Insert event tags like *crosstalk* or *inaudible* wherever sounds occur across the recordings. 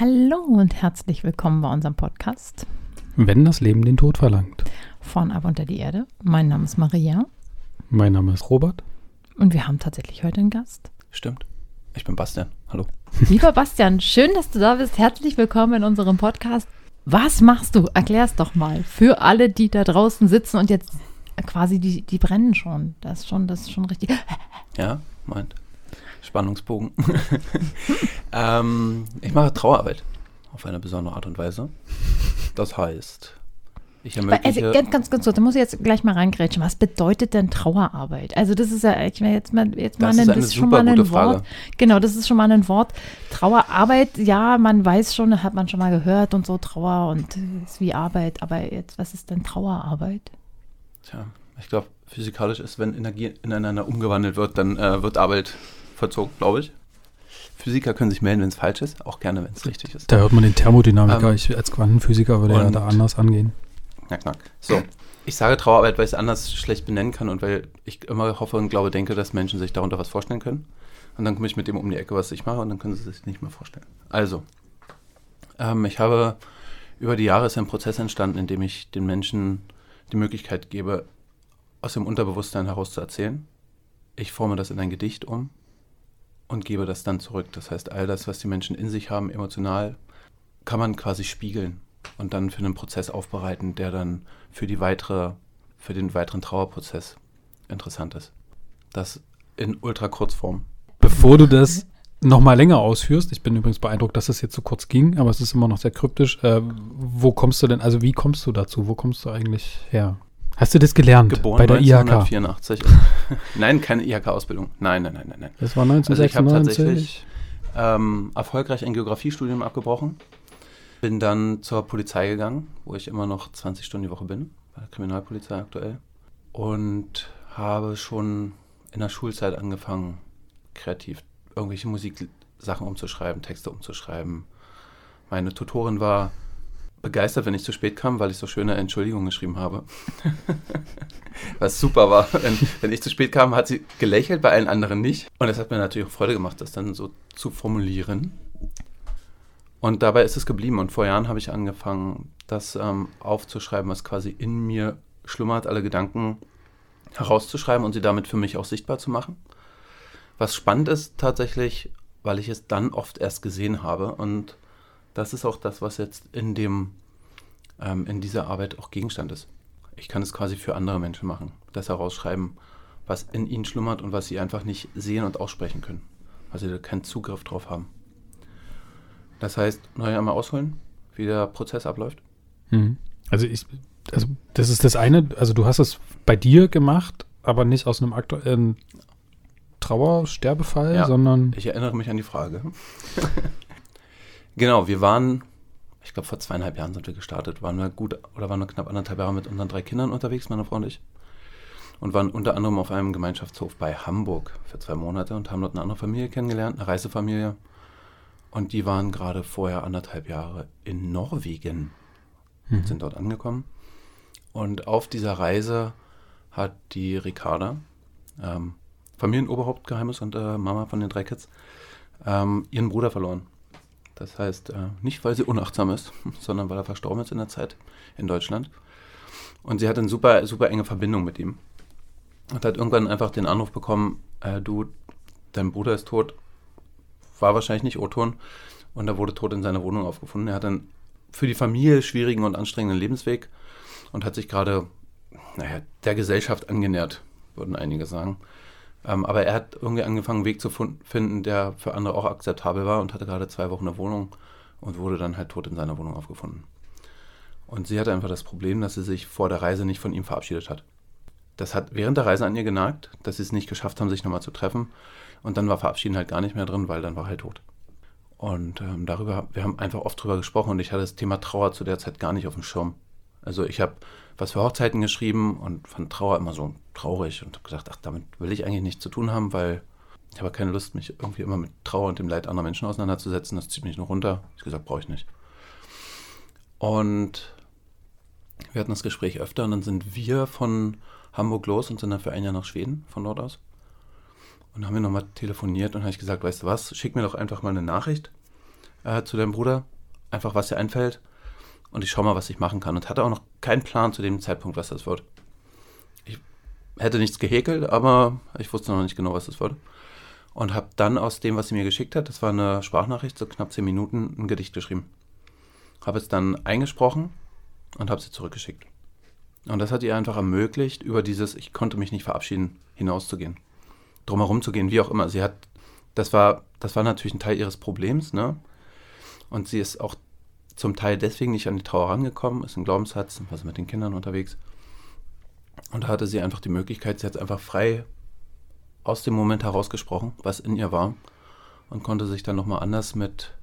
Hallo und herzlich willkommen bei unserem Podcast Wenn das Leben den Tod verlangt. von Ab unter die Erde. Mein Name ist Maria Mein Name ist Robert. und wir haben tatsächlich heute einen Gast. Stimmt. Ich bin Bastian. Hallo. *laughs* Lieber Bastian, schön, dass du da bist. Herzlich willkommen in unserem Podcast. Was machst du? Erklär's doch mal. Für alle, die da draußen sitzen und jetzt quasi, die, die brennen schon. Das ist schon, das ist schon richtig. Ja, meint. Spannungsbogen. *laughs* ähm, ich mache Trauerarbeit auf eine besondere Art und Weise. Das heißt, ich Also, ermögliche. ganz, ganz, ganz kurz, da muss ich jetzt gleich mal reingrätschen. Was bedeutet denn Trauerarbeit? Also, das ist ja, ich will jetzt mal, jetzt mal Das ein- das schon mal ein Wort. Frage. Genau, das ist schon mal ein Wort. Trauerarbeit, ja, man weiß schon, hat man schon mal gehört und so, Trauer und ist wie Arbeit. Aber jetzt, was ist denn Trauerarbeit? Tja, ich glaube, physikalisch ist, wenn Energie ineinander umgewandelt wird, dann äh, wird Arbeit vollzogen, glaube ich. Physiker können sich melden, wenn es falsch ist, auch gerne, wenn es richtig ist. Da hört man den Thermodynamiker. Ähm, ich als Quantenphysiker würde ja da anders angehen. Knack, knack. So, ich sage Trauerarbeit, weil ich es anders schlecht benennen kann und weil ich immer hoffe und glaube, denke, dass Menschen sich darunter was vorstellen können. Und dann komme ich mit dem um die Ecke, was ich mache, und dann können sie sich nicht mehr vorstellen. Also, ähm, ich habe über die Jahre ist ein Prozess entstanden, in dem ich den Menschen die Möglichkeit gebe, aus dem Unterbewusstsein heraus zu erzählen. Ich forme das in ein Gedicht um und gebe das dann zurück. Das heißt, all das, was die Menschen in sich haben, emotional, kann man quasi spiegeln und dann für einen Prozess aufbereiten, der dann für die weitere, für den weiteren Trauerprozess interessant ist. Das in Ultrakurzform. Bevor du das nochmal länger ausführst, ich bin übrigens beeindruckt, dass es jetzt so kurz ging, aber es ist immer noch sehr kryptisch. Äh, wo kommst du denn, also wie kommst du dazu? Wo kommst du eigentlich her? Hast du das gelernt Geboren bei der IHK? 1984. *laughs* nein, keine IHK-Ausbildung. Nein, nein, nein, nein, nein. Das war Also ich habe 1996. tatsächlich ähm, erfolgreich ein Geografiestudium abgebrochen. Bin dann zur Polizei gegangen, wo ich immer noch 20 Stunden die Woche bin, bei der Kriminalpolizei aktuell. Und habe schon in der Schulzeit angefangen, kreativ irgendwelche Musiksachen umzuschreiben, Texte umzuschreiben. Meine Tutorin war begeistert, wenn ich zu spät kam, weil ich so schöne Entschuldigungen geschrieben habe. *laughs* Was super war. Wenn, wenn ich zu spät kam, hat sie gelächelt, bei allen anderen nicht. Und es hat mir natürlich auch Freude gemacht, das dann so zu formulieren. Und dabei ist es geblieben. Und vor Jahren habe ich angefangen, das ähm, aufzuschreiben, was quasi in mir schlummert, alle Gedanken herauszuschreiben und sie damit für mich auch sichtbar zu machen. Was spannend ist tatsächlich, weil ich es dann oft erst gesehen habe. Und das ist auch das, was jetzt in dem ähm, in dieser Arbeit auch Gegenstand ist. Ich kann es quasi für andere Menschen machen, das herausschreiben, was in ihnen schlummert und was sie einfach nicht sehen und aussprechen können, weil sie da keinen Zugriff drauf haben. Das heißt, neu einmal ausholen, wie der Prozess abläuft. Mhm. Also ich, also das ist das eine, also du hast es bei dir gemacht, aber nicht aus einem aktuellen Trauersterbefall, Ja. sondern Ich erinnere mich an die Frage. *laughs* genau, wir waren, ich glaube vor zweieinhalb Jahren sind wir gestartet, waren wir gut oder waren wir knapp anderthalb Jahre mit unseren drei Kindern unterwegs, meine Frau und ich. Und waren unter anderem auf einem Gemeinschaftshof bei Hamburg für zwei Monate und haben dort eine andere Familie kennengelernt, eine Reisefamilie. Und die waren gerade vorher anderthalb Jahre in Norwegen und sind dort angekommen. Und auf dieser Reise hat die Ricarda, ähm, Familienoberhauptgeheimnis und äh, Mama von den drei Kids, ähm, ihren Bruder verloren. Das heißt, äh, nicht weil sie unachtsam ist, *laughs* sondern weil er verstorben ist in der Zeit in Deutschland. Und sie hatte eine super, super enge Verbindung mit ihm. Und hat irgendwann einfach den Anruf bekommen, äh, du, dein Bruder ist tot, war wahrscheinlich nicht O-Ton und er wurde tot in seiner Wohnung aufgefunden. Er hat einen für die Familie schwierigen und anstrengenden Lebensweg und hat sich gerade, naja, der Gesellschaft angenähert, würden einige sagen. Ähm, aber er hat irgendwie angefangen, einen Weg zu finden, der für andere auch akzeptabel war und hatte gerade zwei Wochen eine Wohnung und wurde dann halt tot in seiner Wohnung aufgefunden. Und sie hatte einfach das Problem, dass sie sich vor der Reise nicht von ihm verabschiedet hat. Das hat während der Reise an ihr genagt, dass sie es nicht geschafft haben, sich nochmal zu treffen. Und dann war Verabschieden halt gar nicht mehr drin, weil dann war er halt tot. Und ähm, darüber, wir haben einfach oft drüber gesprochen und ich hatte das Thema Trauer zu der Zeit gar nicht auf dem Schirm. Also ich habe was für Hochzeiten geschrieben und fand Trauer immer so traurig und habe gedacht, ach, damit will ich eigentlich nichts zu tun haben, weil ich habe keine Lust, mich irgendwie immer mit Trauer und dem Leid anderer Menschen auseinanderzusetzen. Das zieht mich nur runter. Ich gesagt, brauche ich nicht. Und wir hatten das Gespräch öfter und dann sind wir von Hamburg los und sind dann für ein Jahr nach Schweden von dort aus. Und haben wir nochmal telefoniert und habe ich gesagt, weißt du was, schick mir doch einfach mal eine Nachricht, äh, zu deinem Bruder, einfach was dir einfällt und ich schaue mal, was ich machen kann. Und hatte auch noch keinen Plan zu dem Zeitpunkt, was das wird. Ich hätte nichts gehäkelt, aber ich wusste noch nicht genau, was das wird. Und habe dann aus dem, was sie mir geschickt hat, das war eine Sprachnachricht, so knapp zehn Minuten, ein Gedicht geschrieben. Habe es dann eingesprochen und habe sie zurückgeschickt. Und das hat ihr einfach ermöglicht, über dieses Ich konnte mich nicht verabschieden, hinauszugehen. Drumherum zu gehen, wie auch immer. Sie hat, das war, das war natürlich ein Teil ihres Problems, ne? Und sie ist auch zum Teil deswegen nicht an die Trauer rangekommen, ist ein Glaubenssatz, was mit den Kindern unterwegs. Und da hatte sie einfach die Möglichkeit, sie hat einfach frei aus dem Moment herausgesprochen, was in ihr war, und konnte sich dann nochmal anders mit,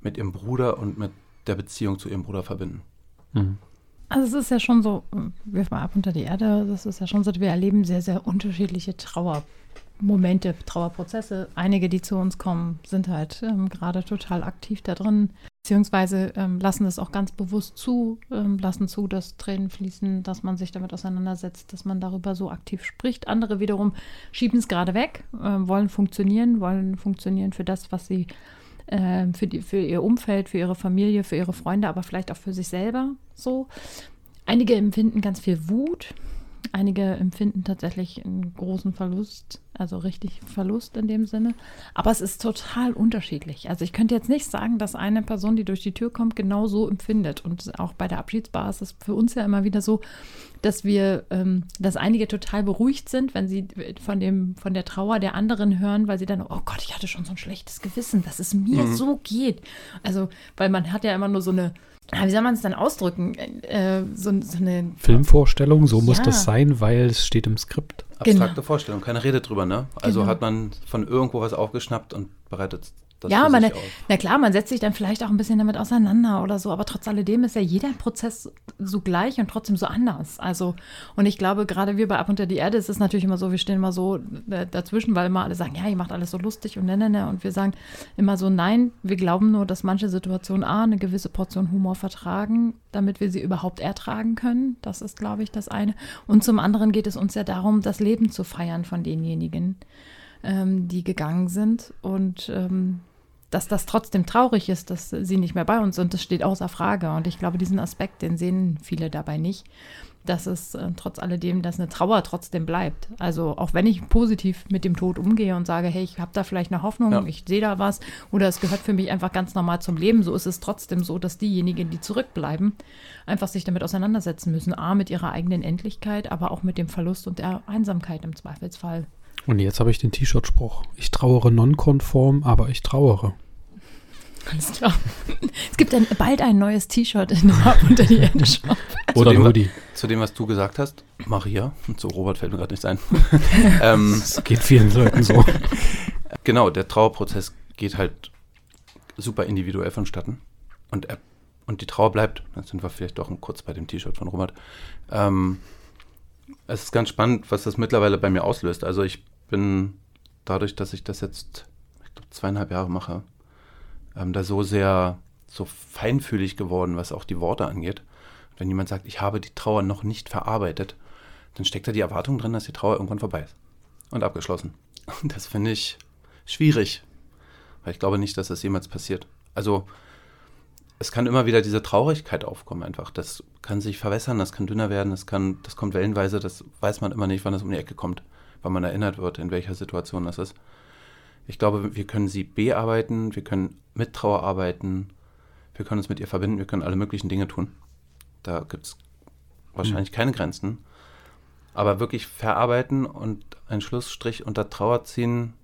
mit ihrem Bruder und mit der Beziehung zu ihrem Bruder verbinden. Mhm. Also es ist ja schon so, wirf mal ab unter die Erde, das ist ja schon so, wir erleben sehr, sehr unterschiedliche Trauermomente, Trauerprozesse. Einige, die zu uns kommen, sind halt ähm, gerade total aktiv da drin, beziehungsweise ähm, lassen es auch ganz bewusst zu, ähm, lassen zu, dass Tränen fließen, dass man sich damit auseinandersetzt, dass man darüber so aktiv spricht. Andere wiederum schieben es gerade weg, äh, wollen funktionieren, wollen funktionieren für das, was sie äh, für, die, für ihr Umfeld, für ihre Familie, für ihre Freunde, aber vielleicht auch für sich selber so. Einige empfinden ganz viel Wut, Einige empfinden tatsächlich einen großen Verlust, also richtig Verlust in dem Sinne. Aber es ist total unterschiedlich. Also ich könnte jetzt nicht sagen, dass eine Person, die durch die Tür kommt, genau so empfindet. Und auch bei der Abschiedsbar ist es für uns ja immer wieder so, dass wir, ähm, dass einige total beruhigt sind, wenn sie von dem, von der Trauer der anderen hören, weil sie dann, oh Gott, ich hatte schon so ein schlechtes Gewissen, dass es mir mhm. so geht. Also, weil man hat ja immer nur so eine wie soll man es dann ausdrücken? Äh, so, so, eine Filmvorstellung, so ja. muss das sein, weil es steht im Skript. Abstrakte genau. Vorstellung, keine Rede drüber, ne? Also genau. hat man von irgendwo was aufgeschnappt und bereitet das ja, man, na klar, man setzt sich dann vielleicht auch ein bisschen damit auseinander oder so, aber trotz alledem ist ja jeder Prozess so gleich und trotzdem so anders. Also, und ich glaube, gerade wir bei Ab unter die Erde ist es natürlich immer so, wir stehen immer so dazwischen, weil immer alle sagen, ja, ihr macht alles so lustig und ne, ne, ne. Und wir sagen immer so, nein, wir glauben nur, dass manche Situationen A, eine gewisse Portion Humor vertragen, damit wir sie überhaupt ertragen können. Das ist, glaube ich, das eine. Und zum anderen geht es uns ja darum, das Leben zu feiern von denjenigen ähm, die gegangen sind. Und ähm, dass das trotzdem traurig ist, dass sie nicht mehr bei uns sind, das steht außer Frage. Und ich glaube, diesen Aspekt, den sehen viele dabei nicht, dass es äh, trotz alledem, dass eine Trauer trotzdem bleibt. Also auch wenn ich positiv mit dem Tod umgehe und sage, hey, ich habe da vielleicht eine Hoffnung, ja. ich sehe da was oder es gehört für mich einfach ganz normal zum Leben, so ist es trotzdem so, dass diejenigen, die zurückbleiben, einfach sich damit auseinandersetzen müssen. A, mit ihrer eigenen Endlichkeit, aber auch mit dem Verlust und der Einsamkeit im Zweifelsfall. Und jetzt habe ich den T-Shirt-Spruch. Ich trauere nonkonform, aber ich trauere. Alles klar. Es gibt ein, bald ein neues T-Shirt in Ab unter die Erde Shop. Oder zu Hoodie. Zu dem, was du gesagt hast, Maria, zu Robert fällt mir gerade nichts ein. *laughs* *laughs* ähm, das geht vielen Leuten so. *laughs* Genau, der Trauerprozess geht halt super individuell vonstatten. Und, er, und die Trauer bleibt. Jetzt sind wir vielleicht doch kurz bei dem T-Shirt von Robert. Ähm, es ist ganz spannend, was das mittlerweile bei mir auslöst. Also ich bin dadurch, dass ich das jetzt, ich glaube, zweieinhalb Jahre mache, ähm, da so sehr so feinfühlig geworden, was auch die Worte angeht. Wenn jemand sagt, ich habe die Trauer noch nicht verarbeitet, dann steckt da die Erwartung drin, dass die Trauer irgendwann vorbei ist und abgeschlossen. Und *laughs* das finde ich schwierig, weil ich glaube nicht, dass das jemals passiert. Also es kann immer wieder diese Traurigkeit aufkommen einfach. Das kann sich verwässern, das kann dünner werden, das kann, das kommt wellenweise, das weiß man immer nicht, wann es um die Ecke kommt, wann man erinnert wird, in welcher Situation das ist. Ich glaube, wir können sie bearbeiten, wir können mit Trauer arbeiten, wir können uns mit ihr verbinden, wir können alle möglichen Dinge tun. Da gibt es wahrscheinlich mhm. keine Grenzen. Aber wirklich verarbeiten und einen Schlussstrich unter Trauer ziehen,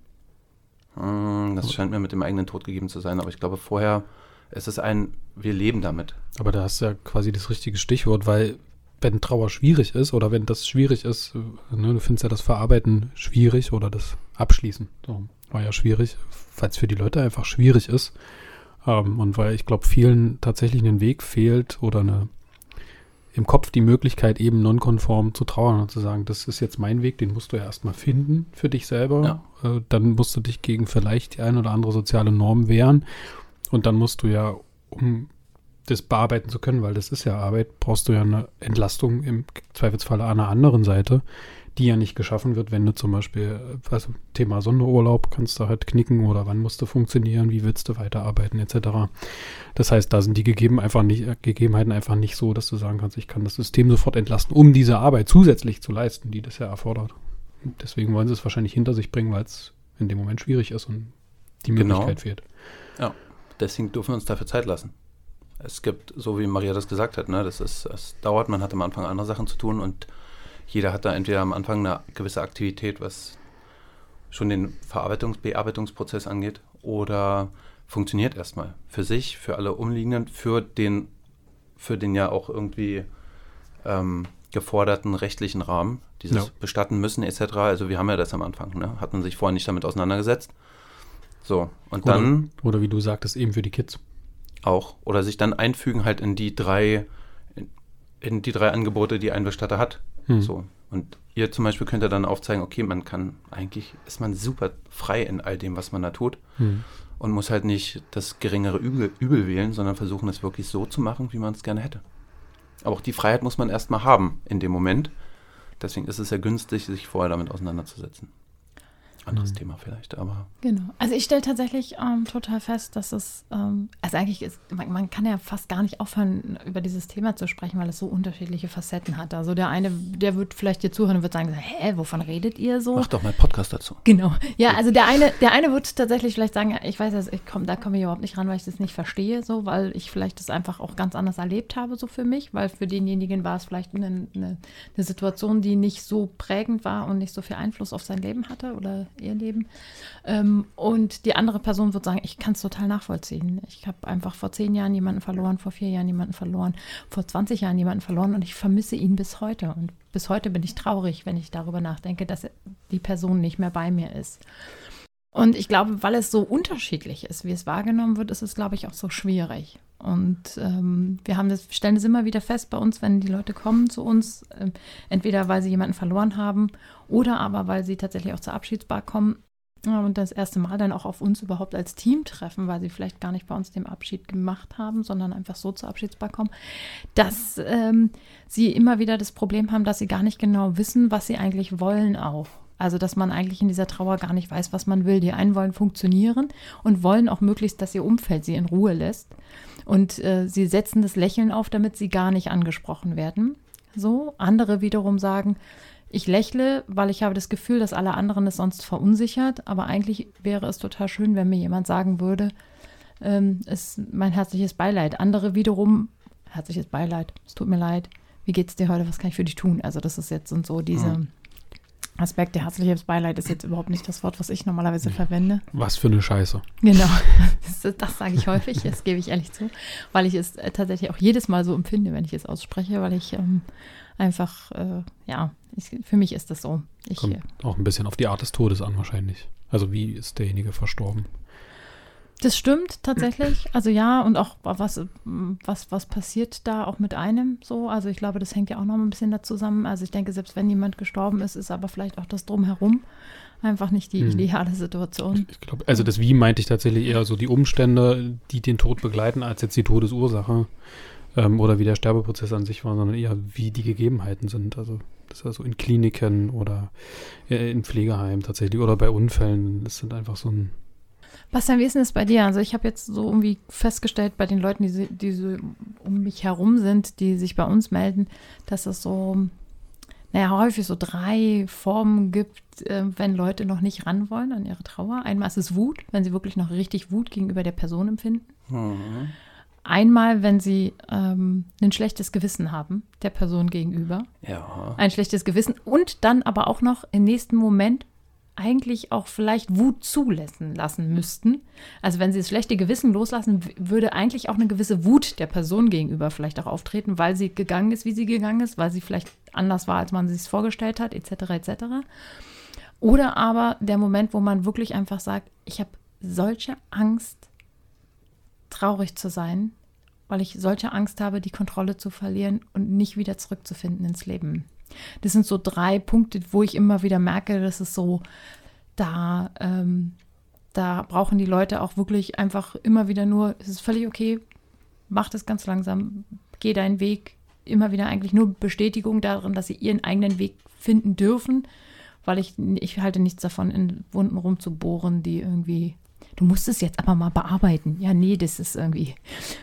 hm, das scheint mir mit dem eigenen Tod gegeben zu sein. Aber ich glaube, vorher es ist ein, wir leben damit. Aber da hast du ja quasi das richtige Stichwort, weil wenn Trauer schwierig ist oder wenn das schwierig ist, ne, du findest ja das Verarbeiten schwierig oder das Abschließen. So, war ja schwierig, weil es für die Leute einfach schwierig ist. Ähm, und weil ich glaube, vielen tatsächlich einen Weg fehlt oder eine im Kopf die Möglichkeit, eben nonkonform zu trauern und zu sagen, das ist jetzt mein Weg, den musst du ja erstmal finden für dich selber. Ja. Äh, dann musst du dich gegen vielleicht die ein oder andere soziale Norm wehren. Und dann musst du ja, um das bearbeiten zu können, weil das ist ja Arbeit, brauchst du ja eine Entlastung im Zweifelsfall an einer anderen Seite, die ja nicht geschaffen wird, wenn du zum Beispiel, also Thema Sonderurlaub, kannst du halt knicken oder wann musst du funktionieren, wie willst du weiterarbeiten, etc. Das heißt, da sind die Gegeben einfach nicht, Gegebenheiten einfach nicht so, dass du sagen kannst, ich kann das System sofort entlasten, um diese Arbeit zusätzlich zu leisten, die das ja erfordert. Und deswegen wollen sie es wahrscheinlich hinter sich bringen, weil es in dem Moment schwierig ist und die Genau. Möglichkeit fehlt. Ja, deswegen dürfen wir uns dafür Zeit lassen. Es gibt, so wie Maria das gesagt hat, ne, das ist, es dauert, man hat am Anfang andere Sachen zu tun und jeder hat da entweder am Anfang eine gewisse Aktivität, was schon den Verarbeitungs-, Bearbeitungsprozess angeht, oder funktioniert erstmal für sich, für alle Umliegenden, für den, für den ja auch irgendwie ähm, geforderten rechtlichen Rahmen, dieses Ja. bestatten müssen etc. Also wir haben ja das am Anfang, ne? hat man sich vorher nicht damit auseinandergesetzt. So, und Oder, dann oder wie du sagtest, eben für die Kids. Auch. Oder sich dann einfügen halt in die drei, in, die drei Angebote, die ein Bestatter hat. Hm. So. Und ihr zum Beispiel könnt ihr dann aufzeigen, okay, man kann, eigentlich ist man super frei in all dem, was man da tut. Hm. Und muss halt nicht das geringere Übel, Übel wählen, sondern versuchen, es wirklich so zu machen, wie man es gerne hätte. Aber auch die Freiheit muss man erstmal haben in dem Moment. Deswegen ist es ja günstig, sich vorher damit auseinanderzusetzen. Anderes Mhm. Thema vielleicht, aber Genau. Also ich stelle tatsächlich ähm, total fest, dass es, ähm, also eigentlich ist, man, man kann ja fast gar nicht aufhören, über dieses Thema zu sprechen, weil es so unterschiedliche Facetten hat. Also der eine, der wird vielleicht dir zuhören und wird sagen, hä, wovon redet ihr so? mach doch mal einen Podcast dazu. Genau. Ja, also der eine, der eine wird tatsächlich vielleicht sagen, ich weiß, also ich komm, da komme ich überhaupt nicht ran, weil ich das nicht verstehe, so, weil ich vielleicht das einfach auch ganz anders erlebt habe, so für mich, weil für denjenigen war es vielleicht eine, eine, eine Situation, die nicht so prägend war und nicht so viel Einfluss auf sein Leben hatte oder ihr Leben. Ähm, und die andere Person wird sagen, ich kann es total nachvollziehen. Ich habe einfach vor zehn Jahren jemanden verloren, vor vier Jahren jemanden verloren, vor 20 Jahren jemanden verloren und ich vermisse ihn bis heute. Und bis heute bin ich traurig, wenn ich darüber nachdenke, dass die Person nicht mehr bei mir ist. Und ich glaube, weil es so unterschiedlich ist, wie es wahrgenommen wird, ist es, glaube ich, auch so schwierig. Und ähm, wir haben das, stellen das immer wieder fest bei uns, wenn die Leute kommen zu uns, ähm, entweder weil sie jemanden verloren haben oder aber weil sie tatsächlich auch zur Abschiedsbar kommen ja, und das erste Mal dann auch auf uns überhaupt als Team treffen, weil sie vielleicht gar nicht bei uns den Abschied gemacht haben, sondern einfach so zur Abschiedsbar kommen, dass ähm, sie immer wieder das Problem haben, dass sie gar nicht genau wissen, was sie eigentlich wollen auch. Also, dass man eigentlich in dieser Trauer gar nicht weiß, was man will. Die einen wollen funktionieren und wollen auch möglichst, dass ihr Umfeld sie in Ruhe lässt. Und äh, sie setzen das Lächeln auf, damit sie gar nicht angesprochen werden. So, andere wiederum sagen, ich lächle, weil ich habe das Gefühl, dass alle anderen es sonst verunsichert. Aber eigentlich wäre es total schön, wenn mir jemand sagen würde, ähm, ist mein herzliches Beileid. Andere wiederum, herzliches Beileid, es tut mir leid. Wie geht's dir heute? Was kann ich für dich tun? Also das ist jetzt sind so diese Mhm. Aspekte. Herzliches Beileid ist jetzt überhaupt nicht das Wort, was ich normalerweise verwende. Was für eine Scheiße. Genau, *laughs* das, das sage ich häufig, das gebe ich ehrlich zu, weil ich es äh, tatsächlich auch jedes Mal so empfinde, wenn ich es ausspreche, weil ich ähm, einfach, äh, ja, ich, für mich ist das so. Ich, Kommt äh, auch ein bisschen auf die Art des Todes an wahrscheinlich. Also wie ist derjenige verstorben? Das stimmt tatsächlich, also ja, und auch was, was, was passiert da auch mit einem so, also ich glaube, das hängt ja auch noch ein bisschen da zusammen, also ich denke, selbst wenn jemand gestorben ist, ist aber vielleicht auch das Drumherum einfach nicht die Hm. ideale Situation. Ich glaube, also das Wie meinte ich tatsächlich eher so die Umstände, die den Tod begleiten, als jetzt die Todesursache ähm, oder wie der Sterbeprozess an sich war, sondern eher wie die Gegebenheiten sind. Also das ist also in Kliniken oder äh, in Pflegeheimen tatsächlich oder bei Unfällen. Das sind einfach so ein Bastian, wie ist denn das bei dir? Also ich habe jetzt so irgendwie festgestellt bei den Leuten, die, die so um mich herum sind, die sich bei uns melden, dass es so, naja, häufig so drei Formen gibt, äh, wenn Leute noch nicht ran wollen an ihre Trauer. Einmal ist es Wut, wenn sie wirklich noch richtig Wut gegenüber der Person empfinden. Mhm. Einmal, wenn sie ähm, ein schlechtes Gewissen haben der Person gegenüber. Ja. Ein schlechtes Gewissen und dann aber auch noch im nächsten Moment eigentlich auch vielleicht Wut zulassen lassen müssten. Also wenn sie das schlechte Gewissen loslassen, würde eigentlich auch eine gewisse Wut der Person gegenüber vielleicht auch auftreten, weil sie gegangen ist, wie sie gegangen ist, weil sie vielleicht anders war, als man sich es vorgestellt hat, etc. etc. Oder aber der Moment, wo man wirklich einfach sagt, ich habe solche Angst, traurig zu sein, weil ich solche Angst habe, die Kontrolle zu verlieren und nicht wieder zurückzufinden ins Leben. Das sind so drei Punkte, wo ich immer wieder merke, dass es so, da, ähm, da brauchen die Leute auch wirklich einfach immer wieder nur, es ist völlig okay, mach das ganz langsam, geh deinen Weg, immer wieder eigentlich nur Bestätigung darin, dass sie ihren eigenen Weg finden dürfen, weil ich, ich halte nichts davon, in Wunden rumzubohren, die irgendwie, du musst es jetzt aber mal bearbeiten. Ja, nee, das ist irgendwie.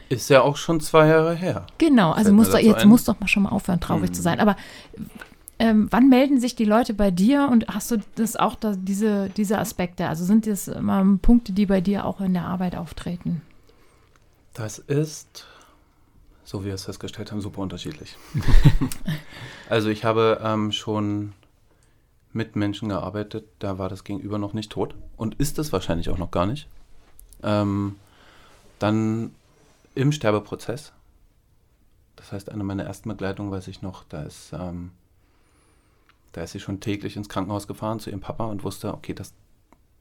Ist ja auch schon zwei Jahre her. Genau, also du, dazu jetzt ein. musst du doch mal schon mal aufhören, traurig Mhm. zu sein. Aber ähm, wann melden sich die Leute bei dir und hast du das auch, da, diese, diese Aspekte? Also sind das immer Punkte, die bei dir auch in der Arbeit auftreten? Das ist, so wie wir es festgestellt haben, super unterschiedlich. *laughs* also ich habe ähm, schon mit Menschen gearbeitet, da war das Gegenüber noch nicht tot und ist es wahrscheinlich auch noch gar nicht. Ähm, dann im Sterbeprozess. Das heißt, eine meiner ersten Begleitungen weiß ich noch, da ist, ähm, da ist sie schon täglich ins Krankenhaus gefahren zu ihrem Papa und wusste, okay, das,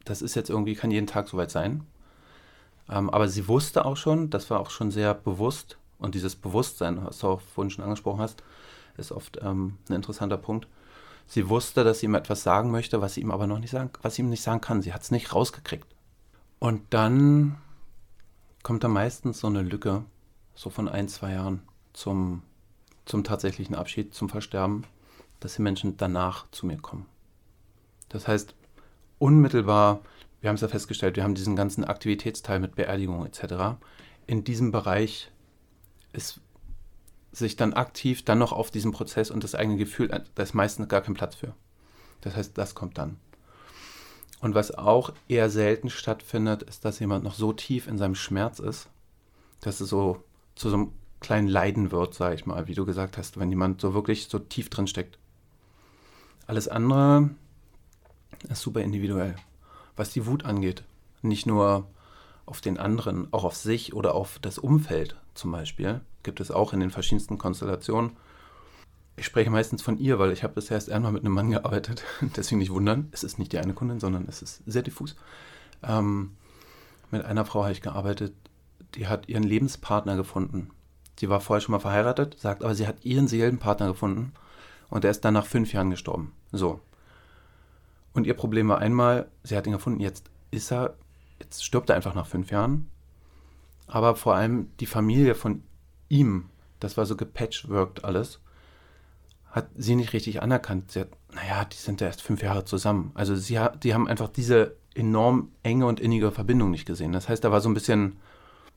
das ist jetzt irgendwie, kann jeden Tag soweit sein. Ähm, aber sie wusste auch schon, das war auch schon sehr bewusst, und dieses Bewusstsein, was du auch vorhin schon angesprochen hast, ist oft ähm, ein interessanter Punkt. Sie wusste, dass sie ihm etwas sagen möchte, was sie ihm aber noch nicht sagen, was sie ihm nicht sagen kann. Sie hat es nicht rausgekriegt. Und dann kommt da meistens so eine Lücke, so von ein, zwei Jahren zum, zum tatsächlichen Abschied, zum Versterben, dass die Menschen danach zu mir kommen. Das heißt, unmittelbar, wir haben es ja festgestellt, wir haben diesen ganzen Aktivitätsteil mit Beerdigung etc. In diesem Bereich ist sich dann aktiv dann noch auf diesen Prozess und das eigene Gefühl, da ist meistens gar kein Platz für. Das heißt, das kommt dann. Und was auch eher selten stattfindet, ist, dass jemand noch so tief in seinem Schmerz ist, dass es so zu so einem kleinen Leiden wird, sage ich mal, wie du gesagt hast, wenn jemand so wirklich so tief drin steckt. Alles andere ist super individuell. Was die Wut angeht, nicht nur auf den anderen, auch auf sich oder auf das Umfeld zum Beispiel, gibt es auch in den verschiedensten Konstellationen. Ich spreche meistens von ihr, weil ich habe bisher erst einmal mit einem Mann gearbeitet. *laughs* Deswegen nicht wundern, es ist nicht die eine Kundin, sondern es ist sehr diffus. Ähm, mit einer Frau habe ich gearbeitet, die hat ihren Lebenspartner gefunden. Sie war vorher schon mal verheiratet, sagt aber, sie hat ihren Seelenpartner gefunden und er ist dann nach fünf Jahren gestorben. So. Und ihr Problem war einmal, sie hat ihn gefunden, jetzt ist er, jetzt stirbt er einfach nach fünf Jahren. Aber vor allem die Familie von ihm, das war so gepatchworked alles, hat sie nicht richtig anerkannt. Sie hat, naja, die sind ja erst fünf Jahre zusammen. Also sie die haben einfach diese enorm enge und innige Verbindung nicht gesehen. Das heißt, da war so ein bisschen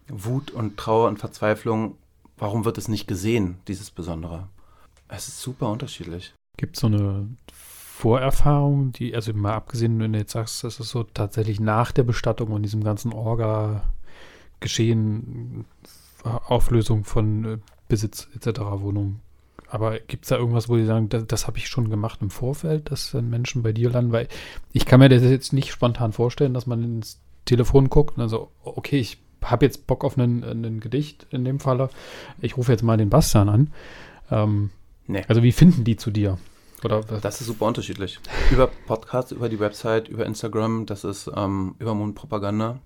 Wut und Trauer und Verzweiflung. Warum wird es nicht gesehen, dieses Besondere? Es ist super unterschiedlich. Gibt es so eine Vorerfahrung, die, also mal abgesehen, wenn du jetzt sagst, das ist so tatsächlich nach der Bestattung und diesem ganzen Orga-Geschehen, Auflösung von äh, Besitz etc. Wohnung. Aber gibt es da irgendwas, wo die sagen, das, das habe ich schon gemacht im Vorfeld, dass dann Menschen bei dir landen? Weil ich kann mir das jetzt nicht spontan vorstellen, dass man ins Telefon guckt und also, okay, ich habe jetzt Bock auf einen, einen Gedicht in dem Falle. Ich rufe jetzt mal den Bastian an. Ähm, Nee. Also wie finden die zu dir? Oder? Das ist super unterschiedlich. *laughs* Über Podcasts, über die Website, über Instagram, das ist ähm, über Mundpropaganda.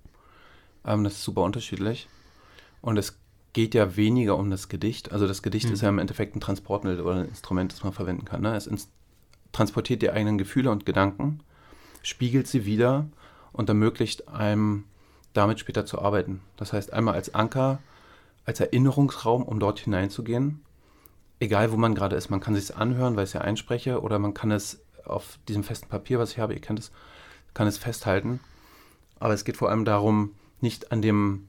Ähm, das ist super unterschiedlich. Und es geht ja weniger um das Gedicht. Also das Gedicht Mhm. ist ja im Endeffekt ein Transportmittel oder ein Instrument, das man verwenden kann. Ne? Es transportiert die eigenen Gefühle und Gedanken, spiegelt sie wieder und ermöglicht einem damit später zu arbeiten. Das heißt einmal als Anker, als Erinnerungsraum, um dort hineinzugehen egal wo man gerade ist, man kann sich anhören, weil ich es ja einspreche, oder man kann es auf diesem festen Papier, was ich habe, ihr kennt es, kann es festhalten. Aber es geht vor allem darum, nicht an dem,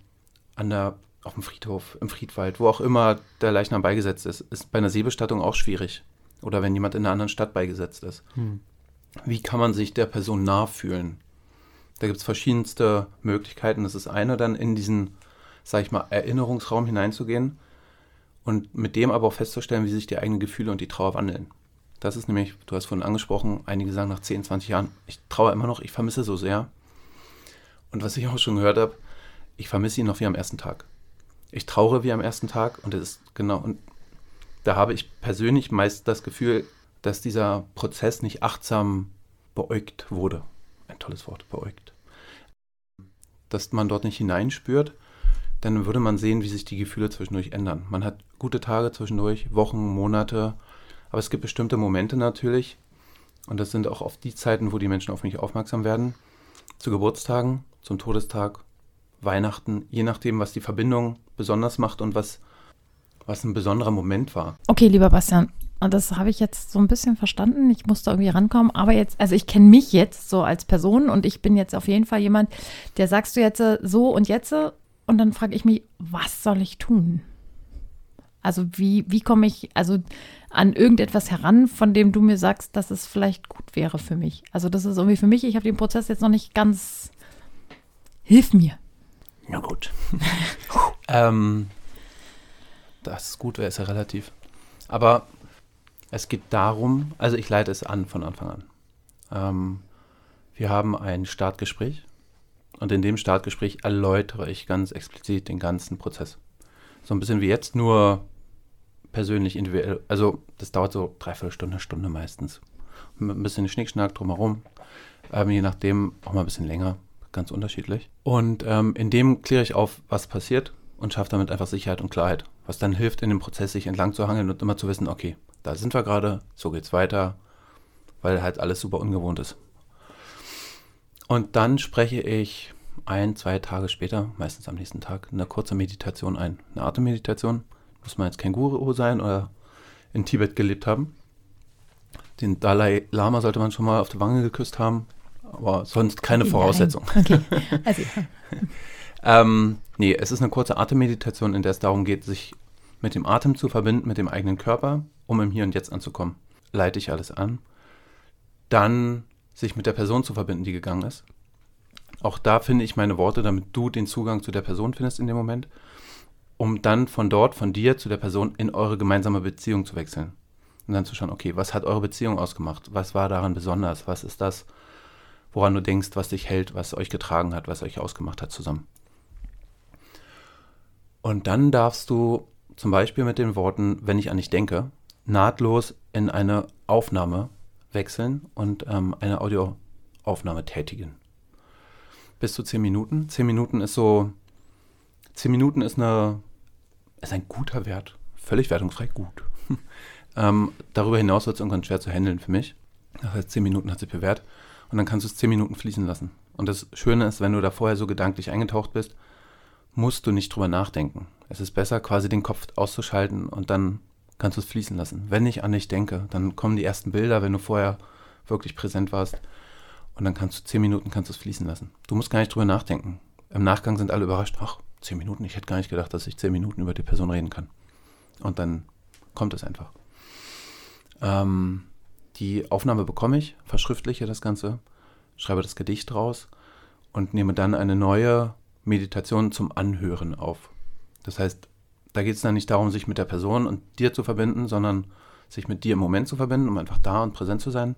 an der, auf dem Friedhof, im Friedwald, wo auch immer der Leichnam beigesetzt ist, ist bei einer Seebestattung auch schwierig. Oder wenn jemand in einer anderen Stadt beigesetzt ist. Hm. Wie kann man sich der Person nah fühlen? Da gibt es verschiedenste Möglichkeiten. Das ist eine, dann in diesen, sag ich mal, Erinnerungsraum hineinzugehen und mit dem aber auch festzustellen, wie sich die eigenen Gefühle und die Trauer wandeln. Das ist nämlich, du hast vorhin angesprochen, einige sagen nach 10, 20 Jahren, ich traue immer noch, ich vermisse so sehr. Und was ich auch schon gehört habe, ich vermisse ihn noch wie am ersten Tag. Ich traure wie am ersten Tag und es ist genau, und da habe ich persönlich meist das Gefühl, dass dieser Prozess nicht achtsam beäugt wurde. Ein tolles Wort, beäugt. Dass man dort nicht hineinspürt, dann würde man sehen, wie sich die Gefühle zwischendurch ändern. Man hat gute Tage zwischendurch, Wochen, Monate, aber es gibt bestimmte Momente natürlich, und das sind auch oft die Zeiten, wo die Menschen auf mich aufmerksam werden, zu Geburtstagen, zum Todestag Weihnachten, je nachdem, was die Verbindung besonders macht und was, was ein besonderer Moment war. Okay, lieber Bastian, das habe ich jetzt so ein bisschen verstanden. Ich musste irgendwie rankommen. Aber jetzt, also ich kenne mich jetzt so als Person und ich bin jetzt auf jeden Fall jemand, der sagst du jetzt äh, so und jetzt äh, und dann frage ich mich, was soll ich tun? Also wie, wie komme ich also an irgendetwas heran, von dem du mir sagst, dass es vielleicht gut wäre für mich? Also das ist irgendwie für mich, ich habe den Prozess jetzt noch nicht ganz. Hilf mir. Na gut. *laughs* ähm, das ist gut, wäre es ja relativ. Aber es geht darum, also ich leite es an von Anfang an. Ähm, wir haben ein Startgespräch und in dem Startgespräch erläutere ich ganz explizit den ganzen Prozess. So ein bisschen wie jetzt, nur persönlich individuell. Also das dauert so dreiviertel Stunde, Stunde meistens. Mit ein bisschen Schnickschnack drumherum. Ähm, je nachdem auch mal ein bisschen länger. Ganz unterschiedlich. Und ähm, in dem kläre ich auf, was passiert und schaffe damit einfach Sicherheit und Klarheit. Was dann hilft, in dem Prozess sich entlang zu hangeln und immer zu wissen, okay, da sind wir gerade, so geht's weiter, weil halt alles super ungewohnt ist. Und dann spreche ich ein, zwei Tage später, meistens am nächsten Tag, eine kurze Meditation ein. Eine Atemmeditation. Muss man jetzt kein Guru sein oder in Tibet gelebt haben. Den Dalai Lama sollte man schon mal auf die Wange geküsst haben, aber sonst keine. Voraussetzung. Okay. *laughs* Also. ähm, nee, es ist eine kurze Atemmeditation, in der es darum geht, sich mit dem Atem zu verbinden, mit dem eigenen Körper, um im Hier und Jetzt anzukommen. Leite ich alles an. Dann sich mit der Person zu verbinden, die gegangen ist. Auch da finde ich meine Worte, damit du den Zugang zu der Person findest in dem Moment, um dann von dort, von dir zu der Person in eure gemeinsame Beziehung zu wechseln. Und dann zu schauen, okay, was hat eure Beziehung ausgemacht? Was war daran besonders? Was ist das, woran du denkst, was dich hält, was euch getragen hat, was euch ausgemacht hat zusammen? Und dann darfst du zum Beispiel mit den Worten, wenn ich an dich denke, nahtlos in eine Aufnahme wechseln und ähm, eine Audioaufnahme tätigen bis zu zehn Minuten. Zehn Minuten ist so, zehn Minuten ist eine, ist ein guter Wert. Völlig wertungsfrei gut. *laughs* ähm, darüber hinaus wird es irgendwann schwer zu handeln für mich. Das heißt, zehn Minuten hat sich bewährt. Und dann kannst du es zehn Minuten fließen lassen. Und das Schöne ist, wenn du da vorher so gedanklich eingetaucht bist, musst du nicht drüber nachdenken. Es ist besser, quasi den Kopf auszuschalten und dann kannst du es fließen lassen. Wenn ich an dich denke, dann kommen die ersten Bilder, wenn du vorher wirklich präsent warst. Und dann kannst du zehn Minuten kannst du es fließen lassen. Du musst gar nicht drüber nachdenken. Im Nachgang sind alle überrascht. Ach, zehn Minuten. Ich hätte gar nicht gedacht, dass ich zehn Minuten über die Person reden kann. Und dann kommt es einfach. Ähm, die Aufnahme bekomme ich, verschriftliche das Ganze, schreibe das Gedicht raus und nehme dann eine neue Meditation zum Anhören auf. Das heißt, da geht es dann nicht darum, sich mit der Person und dir zu verbinden, sondern sich mit dir im Moment zu verbinden, um einfach da und präsent zu sein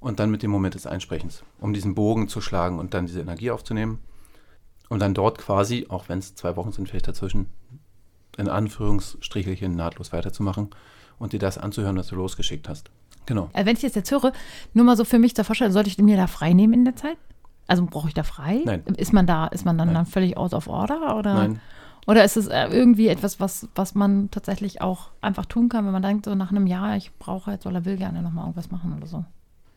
und dann mit dem Moment des Einsprechens, um diesen Bogen zu schlagen und dann diese Energie aufzunehmen und dann dort quasi, auch wenn es zwei Wochen sind vielleicht dazwischen, in Anführungsstrichelchen nahtlos weiterzumachen und dir das anzuhören, was du losgeschickt hast. Genau. Also wenn ich das jetzt höre, nur mal so für mich zur Vorstellung, sollte ich mir da frei nehmen in der Zeit? Also brauche ich da frei? Nein. Ist man da, ist man dann, dann völlig out of order? Oder? Nein. Oder ist es äh, irgendwie etwas, was, was man tatsächlich auch einfach tun kann, wenn man denkt, so nach einem Jahr, ich brauche jetzt oder will gerne nochmal irgendwas machen oder so?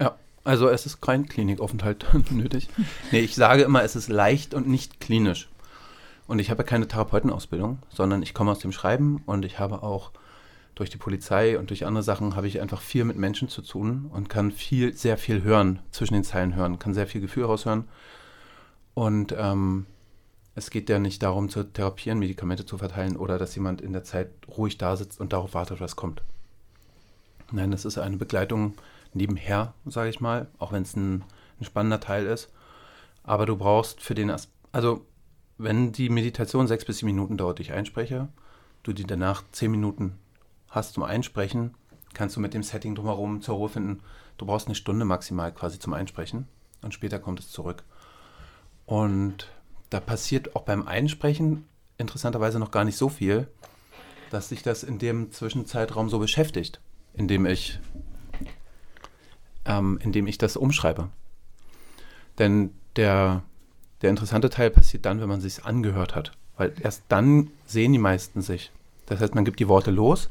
Ja, also es ist kein Klinikaufenthalt *laughs* nötig. Nee, ich sage immer, es ist leicht und nicht klinisch. Und ich habe keine Therapeutenausbildung, sondern ich komme aus dem Schreiben und ich habe auch durch die Polizei und durch andere Sachen habe ich einfach viel mit Menschen zu tun und kann viel, sehr viel hören, zwischen den Zeilen hören, kann sehr viel Gefühl raushören. Und ähm, es geht ja nicht darum zu therapieren, Medikamente zu verteilen oder dass jemand in der Zeit ruhig da sitzt und darauf wartet, was kommt. Nein, das ist eine Begleitung nebenher, sage ich mal, auch wenn es ein, ein, spannender Teil ist. Aber du brauchst für den, As also wenn die Meditation sechs bis sieben Minuten dauert, ich einspreche, du die danach zehn Minuten hast zum Einsprechen, kannst du mit dem Setting drumherum zur Ruhe finden. Du brauchst eine Stunde maximal quasi zum Einsprechen und später kommt es zurück. Und da passiert auch beim Einsprechen interessanterweise noch gar nicht so viel, dass sich das in dem Zwischenzeitraum so beschäftigt, indem ich ähm, indem ich das umschreibe. Denn der, der interessante Teil passiert dann, wenn man sich angehört hat. Weil erst dann sehen die meisten sich. Das heißt, man gibt die Worte los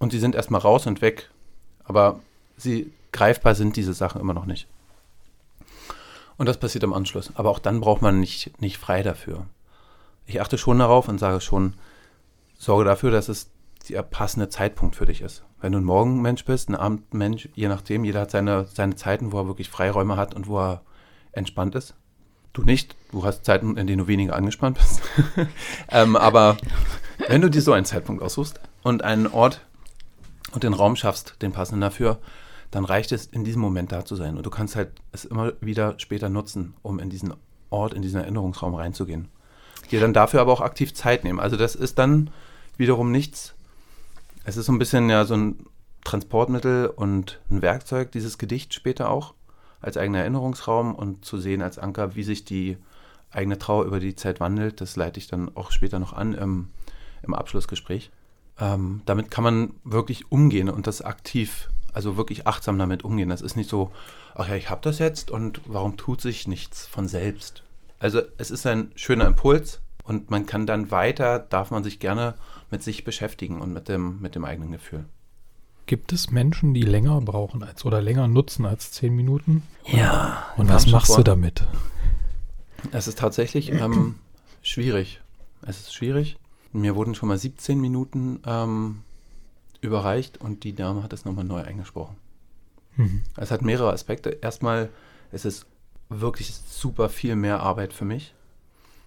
und sie sind erstmal raus und weg. Aber sie greifbar sind diese Sachen immer noch nicht. Und das passiert am Anschluss. Aber auch dann braucht man nicht, nicht frei dafür. Ich achte schon darauf und sage schon, sorge dafür, dass es der passende Zeitpunkt für dich ist. Wenn du ein Morgenmensch bist, ein Abendmensch, je nachdem, jeder hat seine, seine Zeiten, wo er wirklich Freiräume hat und wo er entspannt ist. Du nicht, du hast Zeiten, in denen du weniger angespannt bist. *laughs* ähm, aber wenn du dir so einen Zeitpunkt aussuchst und einen Ort und den Raum schaffst, den passenden dafür, dann reicht es, in diesem Moment da zu sein. Und du kannst halt es immer wieder später nutzen, um in diesen Ort, in diesen Erinnerungsraum reinzugehen. Dir dann dafür aber auch aktiv Zeit nehmen. Also das ist dann wiederum nichts. Es ist so ein bisschen ja so ein Transportmittel und ein Werkzeug, dieses Gedicht später auch, als eigener Erinnerungsraum und zu sehen als Anker, wie sich die eigene Trauer über die Zeit wandelt. Das leite ich dann auch später noch an im, im Abschlussgespräch. Ähm, damit kann man wirklich umgehen und das aktiv also wirklich achtsam damit umgehen. Das ist nicht so, ach ja, ich habe das jetzt und warum tut sich nichts von selbst? Also es ist ein schöner Impuls und man kann dann weiter, darf man sich gerne mit sich beschäftigen und mit dem, mit dem eigenen Gefühl. Gibt es Menschen, die länger brauchen als oder länger nutzen als zehn Minuten? Ja. Und was machst du damit? Es ist tatsächlich ähm, schwierig. Es ist schwierig. Mir wurden schon mal 17 Minuten ähm, überreicht und die Dame hat es nochmal neu eingesprochen. Mhm. Es hat mehrere Aspekte. Erstmal ist es wirklich super viel mehr Arbeit für mich.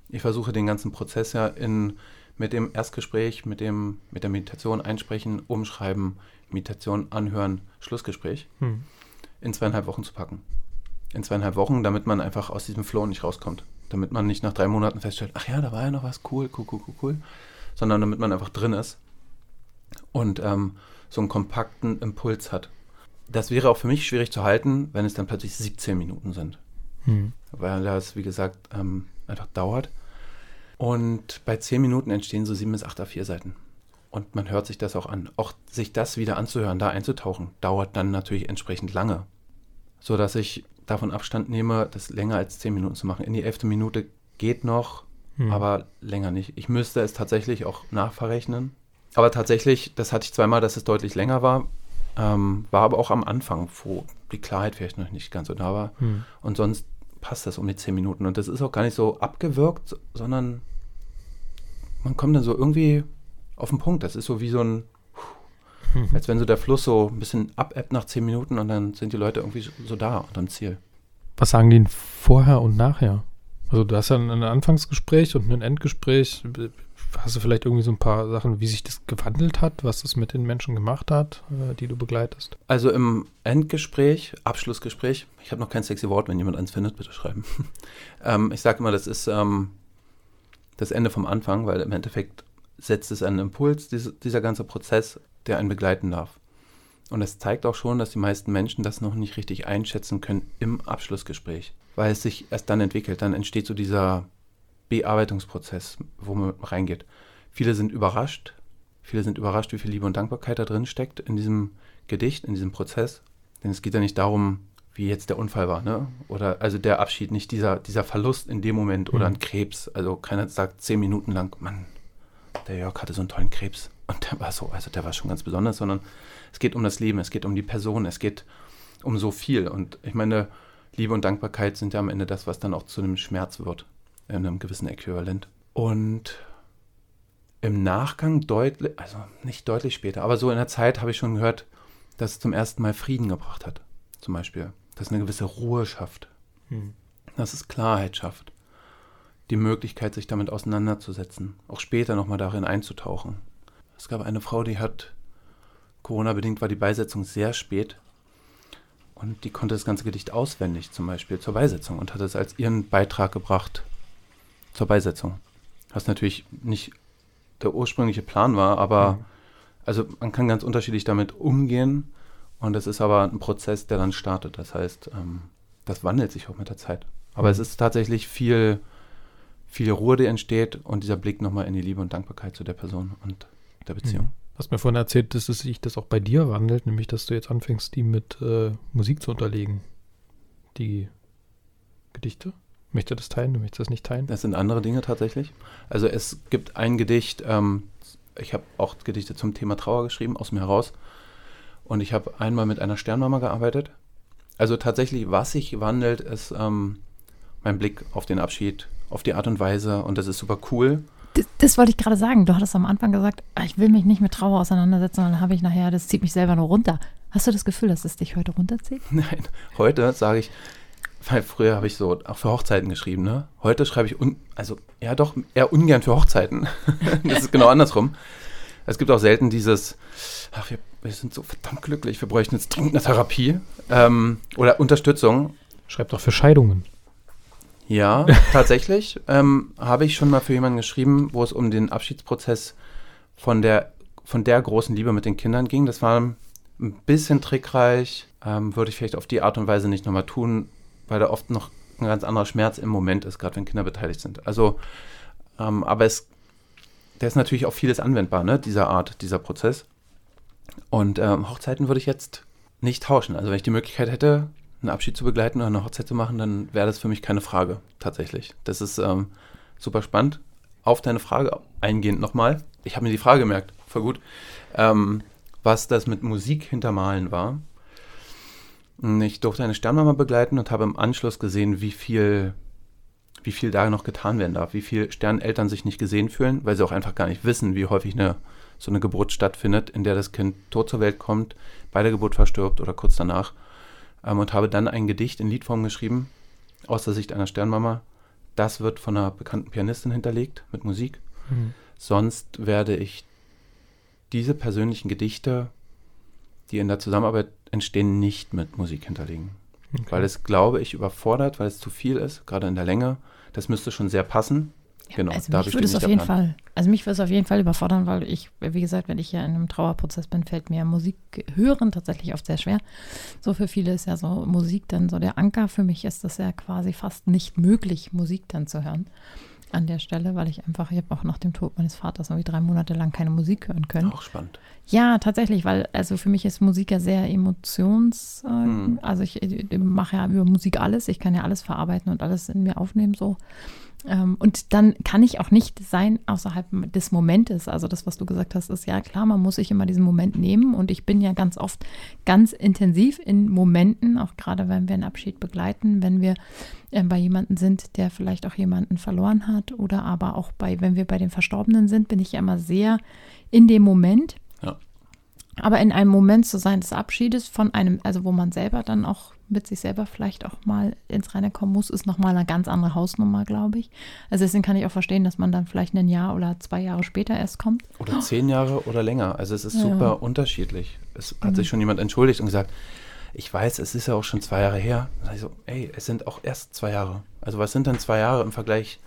Ich versuche den ganzen Prozess ja in, mit dem Erstgespräch, mit, dem, mit der Meditation einsprechen, umschreiben, Meditation anhören, Schlussgespräch mhm. in zweieinhalb Wochen zu packen. In zweieinhalb Wochen, damit man einfach aus diesem Flow nicht rauskommt. Damit man nicht nach drei Monaten feststellt, ach ja, da war ja noch was cool, cool, cool, cool, cool. Sondern damit man einfach drin ist und ähm, so einen kompakten Impuls hat. Das wäre auch für mich schwierig zu halten, wenn es dann plötzlich 17 Minuten sind. Hm. Weil das, wie gesagt, ähm, einfach dauert. Und bei 10 Minuten entstehen so 7 bis 8 A4-Seiten. Und man hört sich das auch an. Auch sich das wieder anzuhören, da einzutauchen, dauert dann natürlich entsprechend lange. So dass ich davon Abstand nehme, das länger als 10 Minuten zu machen. In die 11. Minute geht noch, hm. aber länger nicht. Ich müsste es tatsächlich auch nachverrechnen. Aber tatsächlich, das hatte ich zweimal, dass es deutlich länger war. Ähm, war aber auch am Anfang, wo die Klarheit vielleicht noch nicht ganz so da war. Hm. Und sonst passt das um die zehn Minuten. Und das ist auch gar nicht so abgewirkt, sondern man kommt dann so irgendwie auf den Punkt. Das ist so wie so ein, *laughs* als wenn so der Fluss so ein bisschen abebbt nach zehn Minuten und dann sind die Leute irgendwie so da und am Ziel. Was sagen die vorher und nachher? Also du hast ja ein Anfangsgespräch und ein Endgespräch hast du vielleicht irgendwie so ein paar Sachen, wie sich das gewandelt hat, was das mit den Menschen gemacht hat, äh, die du begleitest? Also im Endgespräch, Abschlussgespräch, ich habe noch kein sexy Wort, wenn jemand eins findet, bitte schreiben. *laughs* ähm, ich sage immer, das ist ähm, das Ende vom Anfang, weil im Endeffekt setzt es einen Impuls, diese, dieser ganze Prozess, der einen begleiten darf. Und es zeigt auch schon, dass die meisten Menschen das noch nicht richtig einschätzen können im Abschlussgespräch, weil es sich erst dann entwickelt. Dann entsteht so dieser Bearbeitungsprozess, wo man reingeht. Viele sind überrascht. Viele sind überrascht, wie viel Liebe und Dankbarkeit da drin steckt in diesem Gedicht, in diesem Prozess. Denn es geht ja nicht darum, wie jetzt der Unfall war, ne? Oder also der Abschied, nicht dieser, dieser Verlust in dem Moment oder mhm. ein Krebs. Also keiner sagt zehn Minuten lang, Mann, der Jörg hatte so einen tollen Krebs. Und der war so, also der war schon ganz besonders, sondern es geht um das Leben, es geht um die Person, es geht um so viel. Und ich meine, Liebe und Dankbarkeit sind ja am Ende das, was dann auch zu einem Schmerz wird in einem gewissen Äquivalent. Und im Nachgang deutlich, also nicht deutlich später, aber so in der Zeit habe ich schon gehört, dass es zum ersten Mal Frieden gebracht hat. Zum Beispiel, dass es eine gewisse Ruhe schafft, hm. dass es Klarheit schafft, die Möglichkeit, sich damit auseinanderzusetzen, auch später nochmal darin einzutauchen. Es gab eine Frau, die hat, Corona-bedingt war die Beisetzung sehr spät und die konnte das ganze Gedicht auswendig zum Beispiel zur Beisetzung und hat es als ihren Beitrag gebracht zur Beisetzung. Was natürlich nicht der ursprüngliche Plan war, aber mhm. also man kann ganz unterschiedlich damit umgehen und es ist aber ein Prozess, der dann startet. Das heißt, ähm, das wandelt sich auch mit der Zeit. Aber mhm. es ist tatsächlich viel, viel Ruhe, die entsteht und dieser Blick nochmal in die Liebe und Dankbarkeit zu der Person und der Beziehung. Mhm. Du hast mir vorhin erzählt, dass es sich das auch bei dir wandelt, nämlich dass du jetzt anfängst, die mit äh, Musik zu unterlegen. Die Gedichte? Möchte das teilen? Du möchtest das nicht teilen? Das sind andere Dinge tatsächlich. Also es gibt ein Gedicht, ähm, ich habe auch Gedichte zum Thema Trauer geschrieben, aus mir heraus. Und ich habe einmal mit einer Sternmama gearbeitet. Also tatsächlich, was sich wandelt, ist, ähm, mein Blick auf den Abschied, auf die Art und Weise und das ist super cool. Das, das wollte ich gerade sagen. Du hattest am Anfang gesagt, ah, ich will mich nicht mit Trauer auseinandersetzen, sondern habe ich nachher, das zieht mich selber nur runter. Hast du das Gefühl, dass es dich heute runterzieht? *laughs* Nein, heute sage ich, weil früher habe ich so auch für Hochzeiten geschrieben, ne? Heute schreibe ich, un, also ja doch eher ungern für Hochzeiten. *laughs* das ist genau andersrum. Es gibt auch selten dieses, ach, wir, wir sind so verdammt glücklich, wir bräuchten jetzt dringend eine Therapie ähm, oder Unterstützung. Schreibt doch für Scheidungen. Ja, *laughs* tatsächlich ähm, habe ich schon mal für jemanden geschrieben, wo es um den Abschiedsprozess von der, von der großen Liebe mit den Kindern ging. Das war ein bisschen trickreich, ähm, würde ich vielleicht auf die Art und Weise nicht nochmal tun, weil da oft noch ein ganz anderer Schmerz im Moment ist, gerade wenn Kinder beteiligt sind. Also, ähm, aber es, der ist natürlich auf vieles anwendbar, ne, dieser Art, dieser Prozess. Und ähm, Hochzeiten würde ich jetzt nicht tauschen. Also wenn ich die Möglichkeit hätte, einen Abschied zu begleiten oder eine Hochzeit zu machen, dann wäre das für mich keine Frage, tatsächlich. Das ist ähm, super spannend. Auf deine Frage eingehend nochmal. Ich habe mir die Frage gemerkt, voll gut, ähm, was das mit Musik hintermalen war. Ich durfte eine Sternmama begleiten und habe im Anschluss gesehen, wie viel, wie viel da noch getan werden darf, wie viel Sterneltern sich nicht gesehen fühlen, weil sie auch einfach gar nicht wissen, wie häufig eine, so eine Geburt stattfindet, in der das Kind tot zur Welt kommt, bei der Geburt verstirbt oder kurz danach ähm, und habe dann ein Gedicht in Liedform geschrieben, aus der Sicht einer Sternmama. Das wird von einer bekannten Pianistin hinterlegt mit Musik. Mhm. Sonst werde ich diese persönlichen Gedichte, die in der Zusammenarbeit entstehen, nicht mit Musik hinterlegen. Okay. Weil es, glaube ich, überfordert, weil es zu viel ist, gerade in der Länge. Das müsste schon sehr passen. Genau, also da mich würde es auf jeden Fall, also mich würde es auf jeden Fall überfordern, weil ich, wie gesagt, wenn ich ja in einem Trauerprozess bin, fällt mir Musik hören tatsächlich oft sehr schwer. So für viele ist ja so Musik dann so der Anker. Für mich ist das ja quasi fast nicht möglich, Musik dann zu hören an der Stelle, weil ich einfach, ich habe auch nach dem Tod meines Vaters irgendwie drei Monate lang keine Musik hören können. Auch spannend. Ja, tatsächlich, weil also für mich ist Musik ja sehr emotions, äh, hm. also ich, ich mache ja über Musik alles, ich kann ja alles verarbeiten und alles in mir aufnehmen so. Ähm, und dann kann ich auch nicht sein außerhalb des Momentes. Also das, was du gesagt hast, ist ja klar, man muss sich immer diesen Moment nehmen. Und ich bin ja ganz oft ganz intensiv in Momenten, auch gerade wenn wir einen Abschied begleiten, wenn wir äh, bei jemandem sind, der vielleicht auch jemanden verloren hat oder aber auch bei, wenn wir bei den Verstorbenen sind, bin ich ja immer sehr in dem Moment. Ja. Aber in einem Moment zu sein des Abschiedes von einem, also wo man selber dann auch mit sich selber vielleicht auch mal ins Reine kommen muss, ist nochmal eine ganz andere Hausnummer, glaube ich. Also deswegen kann ich auch verstehen, dass man dann vielleicht ein Jahr oder zwei Jahre später erst kommt. Oder zehn Jahre oder länger. Also es ist ja. super unterschiedlich. Es hat mhm. sich schon jemand entschuldigt und gesagt, ich weiß, es ist ja auch schon zwei Jahre her. Sage ich so, ey, es sind auch erst zwei Jahre. Also was sind denn zwei Jahre im Vergleich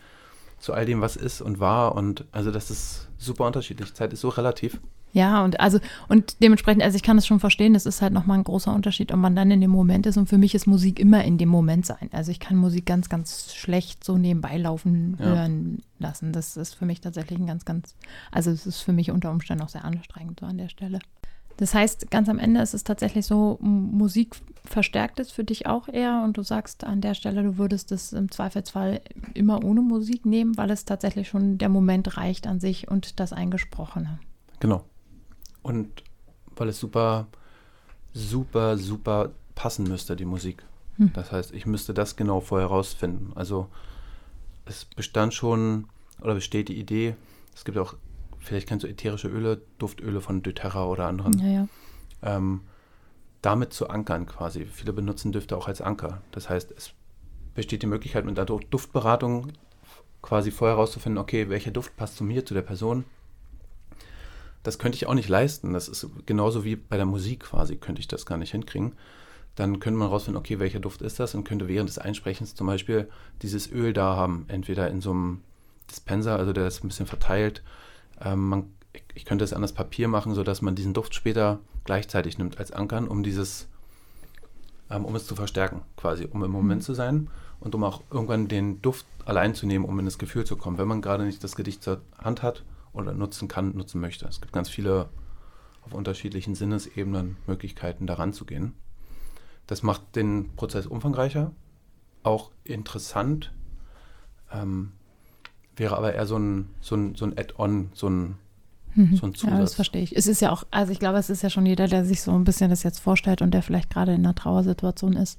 zu all dem, was ist und war? Und also das ist super unterschiedlich. Zeit ist so relativ. Ja, und also, und dementsprechend, also ich kann es schon verstehen, das ist halt nochmal ein großer Unterschied, ob man dann in dem Moment ist. Und für mich ist Musik immer in dem Moment sein. Also ich kann Musik ganz, ganz schlecht so nebenbei laufen, ja. hören lassen. Das ist für mich tatsächlich ein ganz, ganz, also es ist für mich unter Umständen auch sehr anstrengend so an der Stelle. Das heißt, ganz am Ende ist es tatsächlich so, Musik verstärkt es für dich auch eher und du sagst an der Stelle, du würdest es im Zweifelsfall immer ohne Musik nehmen, weil es tatsächlich schon der Moment reicht an sich und das Eingesprochene. Genau. Und weil es super, super, super passen müsste, die Musik. Hm. Das heißt, ich müsste das genau vorher rausfinden. Also es bestand schon oder besteht die Idee, es gibt auch, vielleicht kennst du ätherische Öle, Duftöle von doTERRA oder anderen. Ja, ja. Ähm, damit zu ankern quasi. Viele benutzen Düfte auch als Anker. Das heißt, es besteht die Möglichkeit mit der Duftberatung quasi vorher herauszufinden, okay, welcher Duft passt zu mir, zu der Person das könnte ich auch nicht leisten. Das ist genauso wie bei der Musik quasi, könnte ich das gar nicht hinkriegen. Dann könnte man rausfinden, okay, welcher Duft ist das und könnte während des Einsprechens zum Beispiel dieses Öl da haben, entweder in so einem Dispenser, also der das ein bisschen verteilt. Ähm, man, ich könnte es an das Papier machen, sodass man diesen Duft später gleichzeitig nimmt als Ankern, um dieses, ähm, um es zu verstärken, quasi, um im Moment mhm. zu sein und um auch irgendwann den Duft allein zu nehmen, um in das Gefühl zu kommen. Wenn man gerade nicht das Gedicht zur Hand hat, oder nutzen kann, nutzen möchte. Es gibt ganz viele auf unterschiedlichen Sinnesebenen Möglichkeiten, daran zu gehen. Das macht den Prozess umfangreicher, auch interessant, ähm, wäre aber eher so ein, so ein, so ein Add-on, so ein Mhm. So ein Ja, das Zusatz. verstehe ich. Es ist ja auch, also ich glaube, es ist ja schon jeder, der sich so ein bisschen das jetzt vorstellt und der vielleicht gerade in einer Trauersituation ist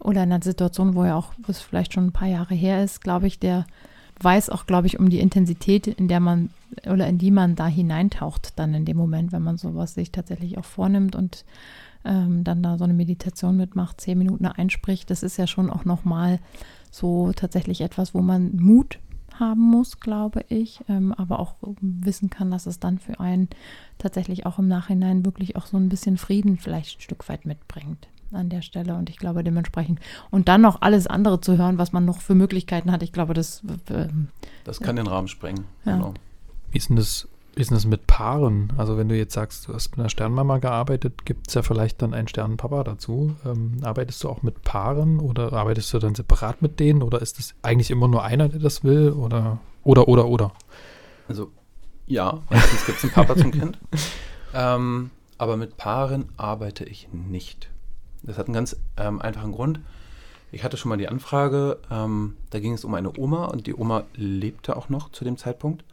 oder in einer Situation, wo er auch das vielleicht schon ein paar Jahre her ist, glaube ich, der weiß auch, glaube ich, um die Intensität, in der man oder in die man da hineintaucht, dann in dem Moment, wenn man sowas sich tatsächlich auch vornimmt und ähm, dann da so eine Meditation mitmacht, zehn Minuten einspricht. Das ist ja schon auch nochmal so tatsächlich etwas, wo man Mut haben muss, glaube ich, ähm, aber auch wissen kann, dass es dann für einen tatsächlich auch im Nachhinein wirklich auch so ein bisschen Frieden vielleicht ein Stück weit mitbringt an der Stelle. Und ich glaube dementsprechend und dann noch alles andere zu hören, was man noch für Möglichkeiten hat, ich glaube, das ähm, Das kann den Rahmen sprengen. Ja. Genau. Wie ist denn das, wie ist denn das mit Paaren? Also wenn du jetzt sagst, du hast mit einer Sternmama gearbeitet, gibt es ja vielleicht dann einen Sternenpapa dazu. Ähm, arbeitest du auch mit Paaren oder arbeitest du dann separat mit denen oder ist es eigentlich immer nur einer, der das will oder oder oder oder? Also ja, meistens gibt es einen Papa zum Kind. *laughs* Ähm, aber mit Paaren arbeite ich nicht. Das hat einen ganz ähm, einfachen Grund. Ich hatte schon mal die Anfrage, ähm, da ging es um eine Oma und die Oma lebte auch noch zu dem Zeitpunkt.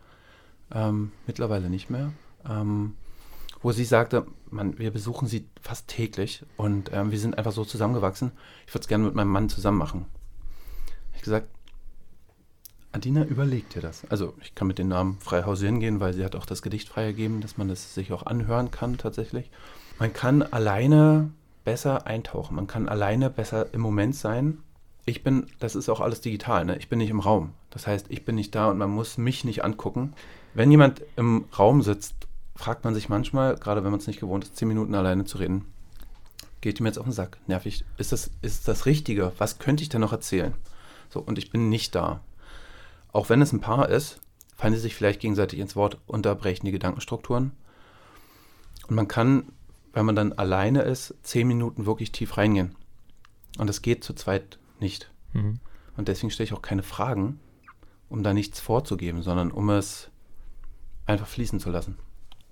Ähm, mittlerweile nicht mehr. Ähm, wo sie sagte, man, wir besuchen sie fast täglich und ähm, wir sind einfach so zusammengewachsen. Ich würde es gerne mit meinem Mann zusammen machen. Ich gesagt, Adina, überleg dir das. Also ich kann mit den Namen frei hausieren gehen, weil sie hat auch das Gedicht freigegeben, dass man das sich auch anhören kann tatsächlich. Man kann alleine besser eintauchen, man kann alleine besser im Moment sein. Ich bin, das ist auch alles digital, ne? ich bin nicht im Raum. Das heißt, ich bin nicht da und man muss mich nicht angucken. Wenn jemand im Raum sitzt, fragt man sich manchmal, gerade wenn man es nicht gewohnt ist, zehn Minuten alleine zu reden, geht ihm jetzt auf den Sack, nervig. Ist das, ist das Richtige? Was könnte ich denn noch erzählen? So, und ich bin nicht da auch wenn es ein Paar ist, fallen sie sich vielleicht gegenseitig ins Wort, unterbrechen die Gedankenstrukturen. Und man kann, wenn man dann alleine ist, zehn Minuten wirklich tief reingehen. Und das geht zu zweit nicht. Mhm. Und deswegen stelle ich auch keine Fragen, um da nichts vorzugeben, sondern um es einfach fließen zu lassen.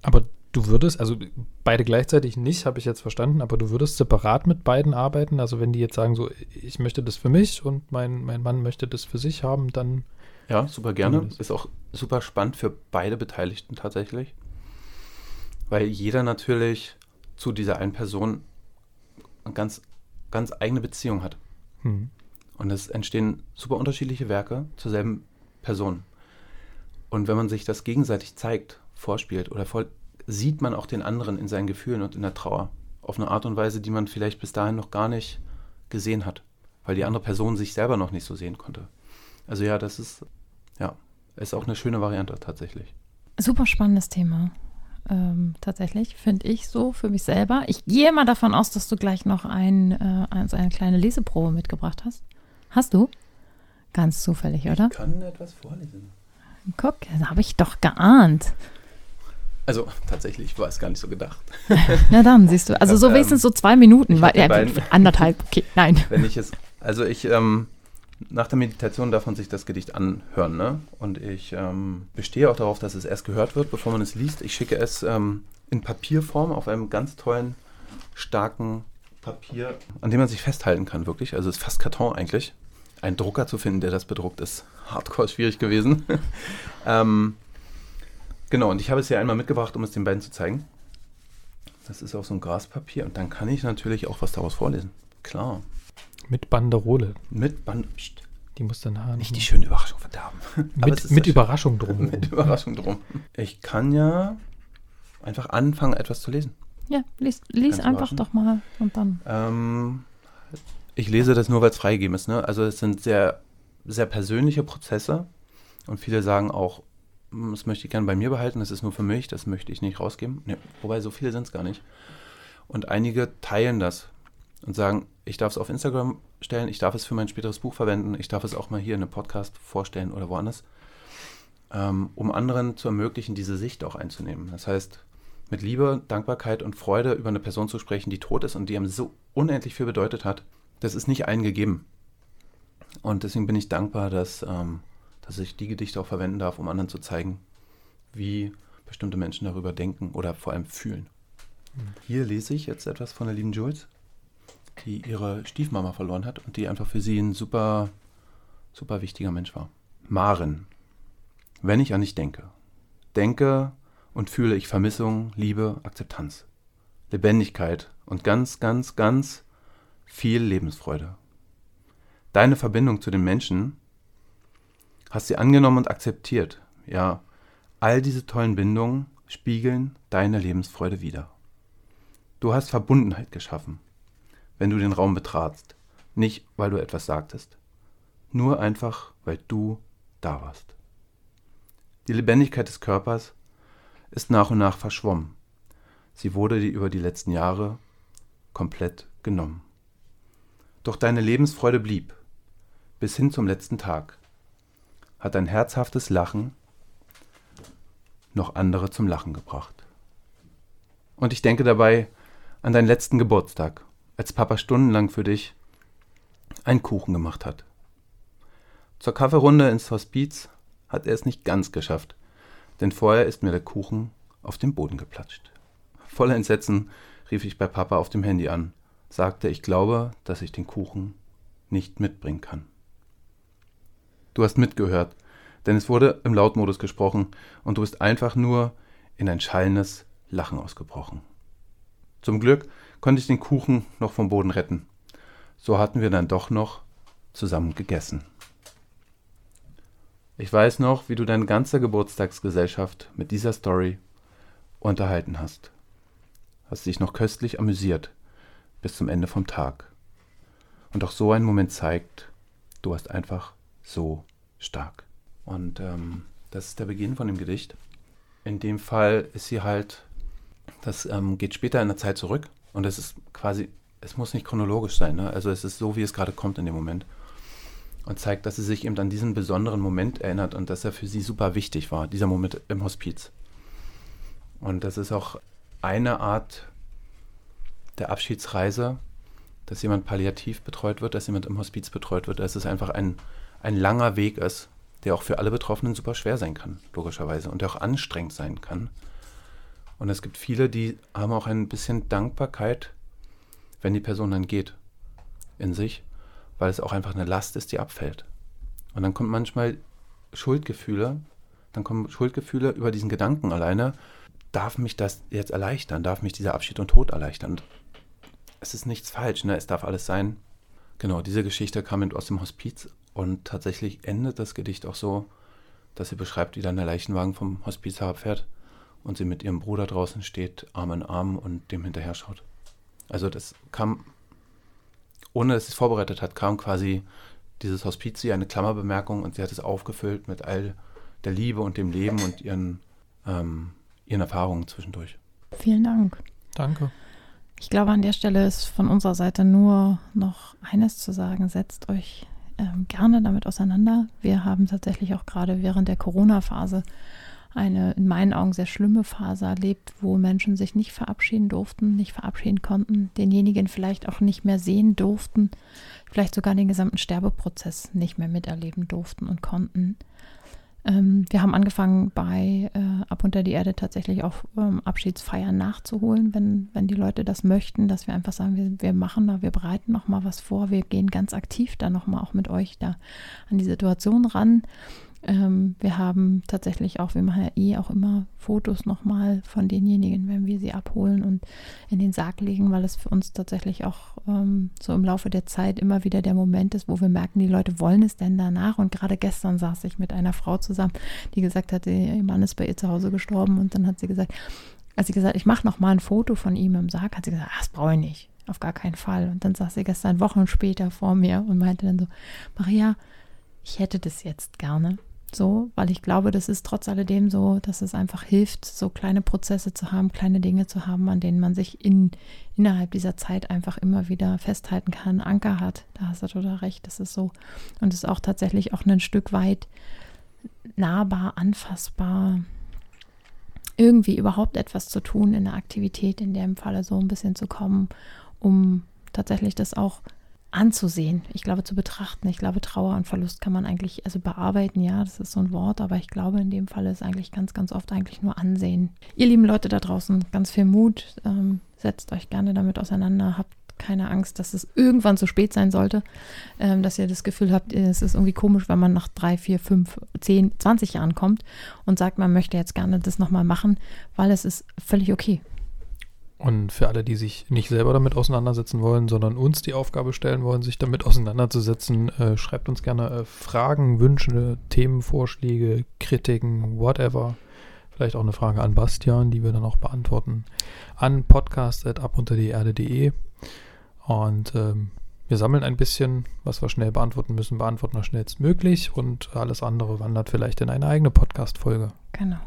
Aber du würdest, also beide gleichzeitig nicht, habe ich jetzt verstanden, aber du würdest separat mit beiden arbeiten. Also wenn die jetzt sagen, so, ich möchte das für mich und mein, mein Mann möchte das für sich haben, dann Ja, super gerne. Ist auch super spannend für beide Beteiligten tatsächlich. Weil jeder natürlich zu dieser einen Person eine ganz, ganz eigene Beziehung hat. hm. Und es entstehen super unterschiedliche Werke zur selben Person. Und wenn man sich das gegenseitig zeigt, vorspielt oder voll, sieht man auch den anderen in seinen Gefühlen und in der Trauer. Auf eine Art und Weise, die man vielleicht bis dahin noch gar nicht gesehen hat. Weil die andere Person sich selber noch nicht so sehen konnte. Also ja, das ist, ja, ist auch eine schöne Variante tatsächlich. Super spannendes Thema. Ähm, tatsächlich, finde ich so für mich selber. Ich gehe mal davon aus, dass du gleich noch ein, äh, also eine kleine Leseprobe mitgebracht hast. Hast du? Ganz zufällig, oder? kann etwas vorlesen. Guck, das habe ich doch geahnt. Also tatsächlich war es gar nicht so gedacht. *laughs* Na dann, siehst du. Also so ähm, wenigstens so zwei Minuten. ich Weil, ja, beiden- anderthalb, okay, nein. *laughs* Wenn ich es, also ich, ähm, nach der Meditation darf man sich das Gedicht anhören, ne? Und ich ähm, bestehe auch darauf, dass es erst gehört wird, bevor man es liest. Ich schicke es ähm, in Papierform auf einem ganz tollen, starken Papier, an dem man sich festhalten kann, wirklich. Also es ist fast Karton eigentlich. Einen Drucker zu finden, der das bedruckt, ist hardcore schwierig gewesen. *laughs* ähm, genau, und ich habe es hier einmal mitgebracht, um es den beiden zu zeigen. Das ist auf so ein Graspapier und dann kann ich natürlich auch was daraus vorlesen. Klar. mit Banderole. Mit Band. Psst, Die muss dann haben. nicht die schöne Überraschung verderben. *laughs* Mit mit Überraschung schön. drum. *laughs* Mit Überraschung drum. Ich kann ja einfach anfangen, etwas zu lesen. Ja, lies, lies einfach doch mal und dann. Ähm, ich lese das nur, weil es freigegeben ist. Ne? Also es sind sehr, sehr persönliche Prozesse und viele sagen auch, "Hm, das möchte ich gerne bei mir behalten, das ist nur für mich, das möchte ich nicht rausgeben. Nee, wobei so viele sind es gar nicht. Und einige teilen das und sagen, ich darf es auf Instagram stellen, ich darf es für mein späteres Buch verwenden, ich darf es auch mal hier in einem Podcast vorstellen oder woanders, ähm, um anderen zu ermöglichen, diese Sicht auch einzunehmen. Das heißt, mit Liebe, Dankbarkeit und Freude über eine Person zu sprechen, die tot ist und die einem so unendlich viel bedeutet hat, das ist nicht allen gegeben. Und deswegen bin ich dankbar, dass, ähm, dass ich die Gedichte auch verwenden darf, um anderen zu zeigen, wie bestimmte Menschen darüber denken oder vor allem fühlen. Hier lese ich jetzt etwas von der lieben Jules, die ihre Stiefmama verloren hat und die einfach für sie ein super, super wichtiger Mensch war. Maren, wenn ich an dich denke, denke und fühle ich Vermissung, Liebe, Akzeptanz, Lebendigkeit und ganz, ganz, ganz viel Lebensfreude. Deine Verbindung zu den Menschen hast sie angenommen und akzeptiert. Ja, all diese tollen Bindungen spiegeln deine Lebensfreude wider. Du hast Verbundenheit geschaffen, wenn du den Raum betratst, nicht weil du etwas sagtest, nur einfach, weil du da warst. Die Lebendigkeit des Körpers ist nach und nach verschwommen. Sie wurde dir über die letzten Jahre komplett genommen. Doch deine Lebensfreude blieb, bis hin zum letzten Tag, hat dein herzhaftes Lachen noch andere zum Lachen gebracht. Und ich denke dabei an deinen letzten Geburtstag, als Papa stundenlang für dich einen Kuchen gemacht hat. Zur Kaffeerunde ins Hospiz hat er es nicht ganz geschafft, denn vorher ist mir der Kuchen auf den Boden geplatscht. Voller Entsetzen rief ich bei Papa auf dem Handy an, sagte, ich glaube, dass ich den Kuchen nicht mitbringen kann. Du hast mitgehört, denn es wurde im Lautmodus gesprochen und du bist einfach nur in ein schallendes Lachen ausgebrochen. Zum Glück konnte ich den Kuchen noch vom Boden retten. So hatten wir dann doch noch zusammen gegessen. Ich weiß noch, wie du deine ganze Geburtstagsgesellschaft mit dieser Story unterhalten hast. Hast dich noch köstlich amüsiert bis zum Ende vom Tag. Und auch so ein Moment zeigt, du warst einfach so stark. Und ähm, das ist der Beginn von dem Gedicht. In dem Fall ist sie halt, das ähm, geht später in der Zeit zurück und es ist quasi, es muss nicht chronologisch sein, ne? also es ist so, wie es gerade kommt in dem Moment. Und zeigt, dass sie sich eben an diesen besonderen Moment erinnert und dass er für sie super wichtig war, dieser Moment im Hospiz. Und das ist auch eine Art der Abschiedsreise, dass jemand palliativ betreut wird, dass jemand im Hospiz betreut wird, dass es einfach ein, ein langer Weg ist, der auch für alle Betroffenen super schwer sein kann, logischerweise, und der auch anstrengend sein kann. Und es gibt viele, die haben auch ein bisschen Dankbarkeit, wenn die Person dann geht, in sich, weil es auch einfach eine Last ist, die abfällt. Und dann kommt manchmal Schuldgefühle, dann kommen Schuldgefühle über diesen Gedanken alleine, darf mich das jetzt erleichtern, darf mich dieser Abschied und Tod erleichtern. Es ist nichts falsch, ne? es darf alles sein. Genau, diese Geschichte kam aus dem Hospiz und tatsächlich endet das Gedicht auch so, dass sie beschreibt, wie dann der Leichenwagen vom Hospiz herabfährt und sie mit ihrem Bruder draußen steht, Arm in Arm und dem hinterher schaut. Also das kam, ohne dass sie es vorbereitet hat, kam quasi dieses Hospiz eine Klammerbemerkung und sie hat es aufgefüllt mit all der Liebe und dem Leben und ihren, ähm, ihren Erfahrungen zwischendurch. Vielen Dank. Danke. Ich glaube, an der Stelle ist von unserer Seite nur noch eines zu sagen. Setzt euch ähm, gerne damit auseinander. Wir haben tatsächlich auch gerade während der Corona-Phase eine in meinen Augen sehr schlimme Phase erlebt, wo Menschen sich nicht verabschieden durften, nicht verabschieden konnten, denjenigen vielleicht auch nicht mehr sehen durften, vielleicht sogar den gesamten Sterbeprozess nicht mehr miterleben durften und konnten. Ähm, wir haben angefangen, bei äh, Ab unter die Erde tatsächlich auch ähm, Abschiedsfeiern nachzuholen, wenn, wenn die Leute das möchten, dass wir einfach sagen, wir, wir machen da, wir bereiten noch mal was vor, wir gehen ganz aktiv da noch mal auch mit euch da an die Situation ran. Ähm, wir haben tatsächlich auch, wir machen ja eh auch immer Fotos nochmal von denjenigen, wenn wir sie abholen und in den Sarg legen, weil es für uns tatsächlich auch ähm, so im Laufe der Zeit immer wieder der Moment ist, wo wir merken, die Leute wollen es denn danach. Und gerade gestern saß ich mit einer Frau zusammen, die gesagt hat, ihr Mann ist bei ihr zu Hause gestorben und dann hat sie gesagt, als sie gesagt, ich mache noch mal ein Foto von ihm im Sarg, hat sie gesagt, ach, das brauche ich nicht, auf gar keinen Fall. Und dann saß sie gestern Wochen später vor mir und meinte dann so, Maria, ich hätte das jetzt gerne. So, weil ich glaube, das ist trotz alledem so, dass es einfach hilft, so kleine Prozesse zu haben, kleine Dinge zu haben, an denen man sich in, innerhalb dieser Zeit einfach immer wieder festhalten kann, Anker hat. Da hast du total recht, das ist so. Und es ist auch tatsächlich auch ein Stück weit nahbar, anfassbar, irgendwie überhaupt etwas zu tun in der Aktivität, in dem Falle so ein bisschen zu kommen, um tatsächlich das auch anzusehen. Ich glaube, zu betrachten. Ich glaube, Trauer und Verlust kann man eigentlich, also bearbeiten, ja, das ist so ein Wort, aber ich glaube, in dem Fall ist eigentlich ganz, ganz oft eigentlich nur ansehen. Ihr lieben Leute da draußen, ganz viel Mut. Ähm, setzt euch gerne damit auseinander, habt keine Angst, dass es irgendwann zu spät sein sollte, ähm, dass ihr das Gefühl habt, es ist irgendwie komisch, wenn man nach drei, vier, fünf, zehn, 20 Jahren kommt und sagt, man möchte jetzt gerne das nochmal machen, weil es ist völlig okay. Und für alle, die sich nicht selber damit auseinandersetzen wollen, sondern uns die Aufgabe stellen wollen, sich damit auseinanderzusetzen, äh, schreibt uns gerne äh, Fragen, Wünsche, Themenvorschläge, Kritiken, whatever. Vielleicht auch eine Frage an Bastian, die wir dann auch beantworten. An podcast.abunterdieerde.de. Und ähm, wir sammeln ein bisschen, was wir schnell beantworten müssen, beantworten wir schnellstmöglich und alles andere wandert vielleicht in eine eigene Podcast-Folge. Genau.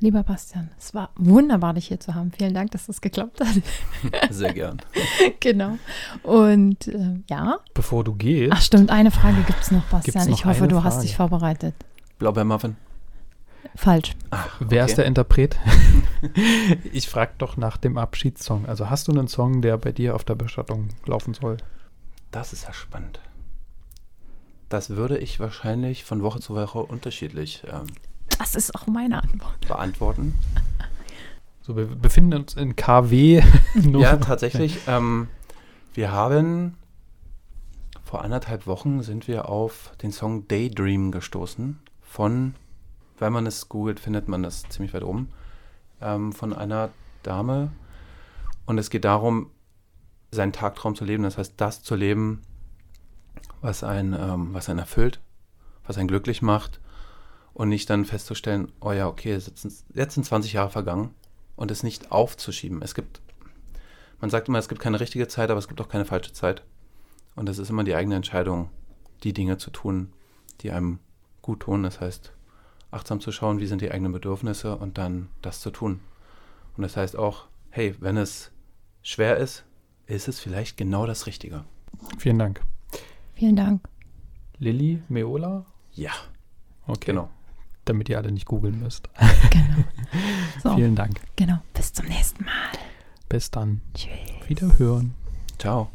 Lieber Bastian, es war wunderbar, dich hier zu haben. Vielen Dank, dass das geklappt hat. *laughs* Sehr gern. *laughs* genau. Und äh, ja. Bevor du gehst. Ach stimmt, eine Frage gibt es noch, Gibt's Bastian. noch ich hoffe, du hast Frage? dich vorbereitet. Blaubeermuffin. Falsch. Ach, Wer okay. ist der Interpret? *laughs* ich frage doch nach dem Abschiedssong. Also hast du einen Song, der bei dir auf der Bestattung laufen soll? Das ist ja spannend. Das würde ich wahrscheinlich von Woche zu Woche unterschiedlich ähm, Das ist auch meine Antwort. beantworten. So, wir befinden uns in KW. *laughs* Ja, tatsächlich. Ähm, wir haben vor anderthalb Wochen sind wir auf den Song Daydream gestoßen von, wenn man es googelt, findet man das ziemlich weit oben, ähm, von einer Dame. Und es geht darum, seinen Tagtraum zu leben, das heißt, das zu leben, was einen, ähm, was einen erfüllt, was einen glücklich macht und nicht dann festzustellen, oh ja, okay, jetzt sind, jetzt sind 20 Jahre vergangen und es nicht aufzuschieben. Es gibt man sagt immer, es gibt keine richtige Zeit, aber es gibt auch keine falsche Zeit. Und es ist immer die eigene Entscheidung, die Dinge zu tun, die einem gut tun. Das heißt, achtsam zu schauen, wie sind die eigenen Bedürfnisse und dann das zu tun. Und das heißt auch, hey, wenn es schwer ist, ist es vielleicht genau das Richtige. Vielen Dank. Vielen Dank. Lilly Meola? Ja, Okay. genau. Damit ihr alle nicht googeln müsst. Genau. *laughs* So, Vielen Dank. genau. Bis zum nächsten Mal. Bis dann. Tschüss. Wiederhören. Ciao.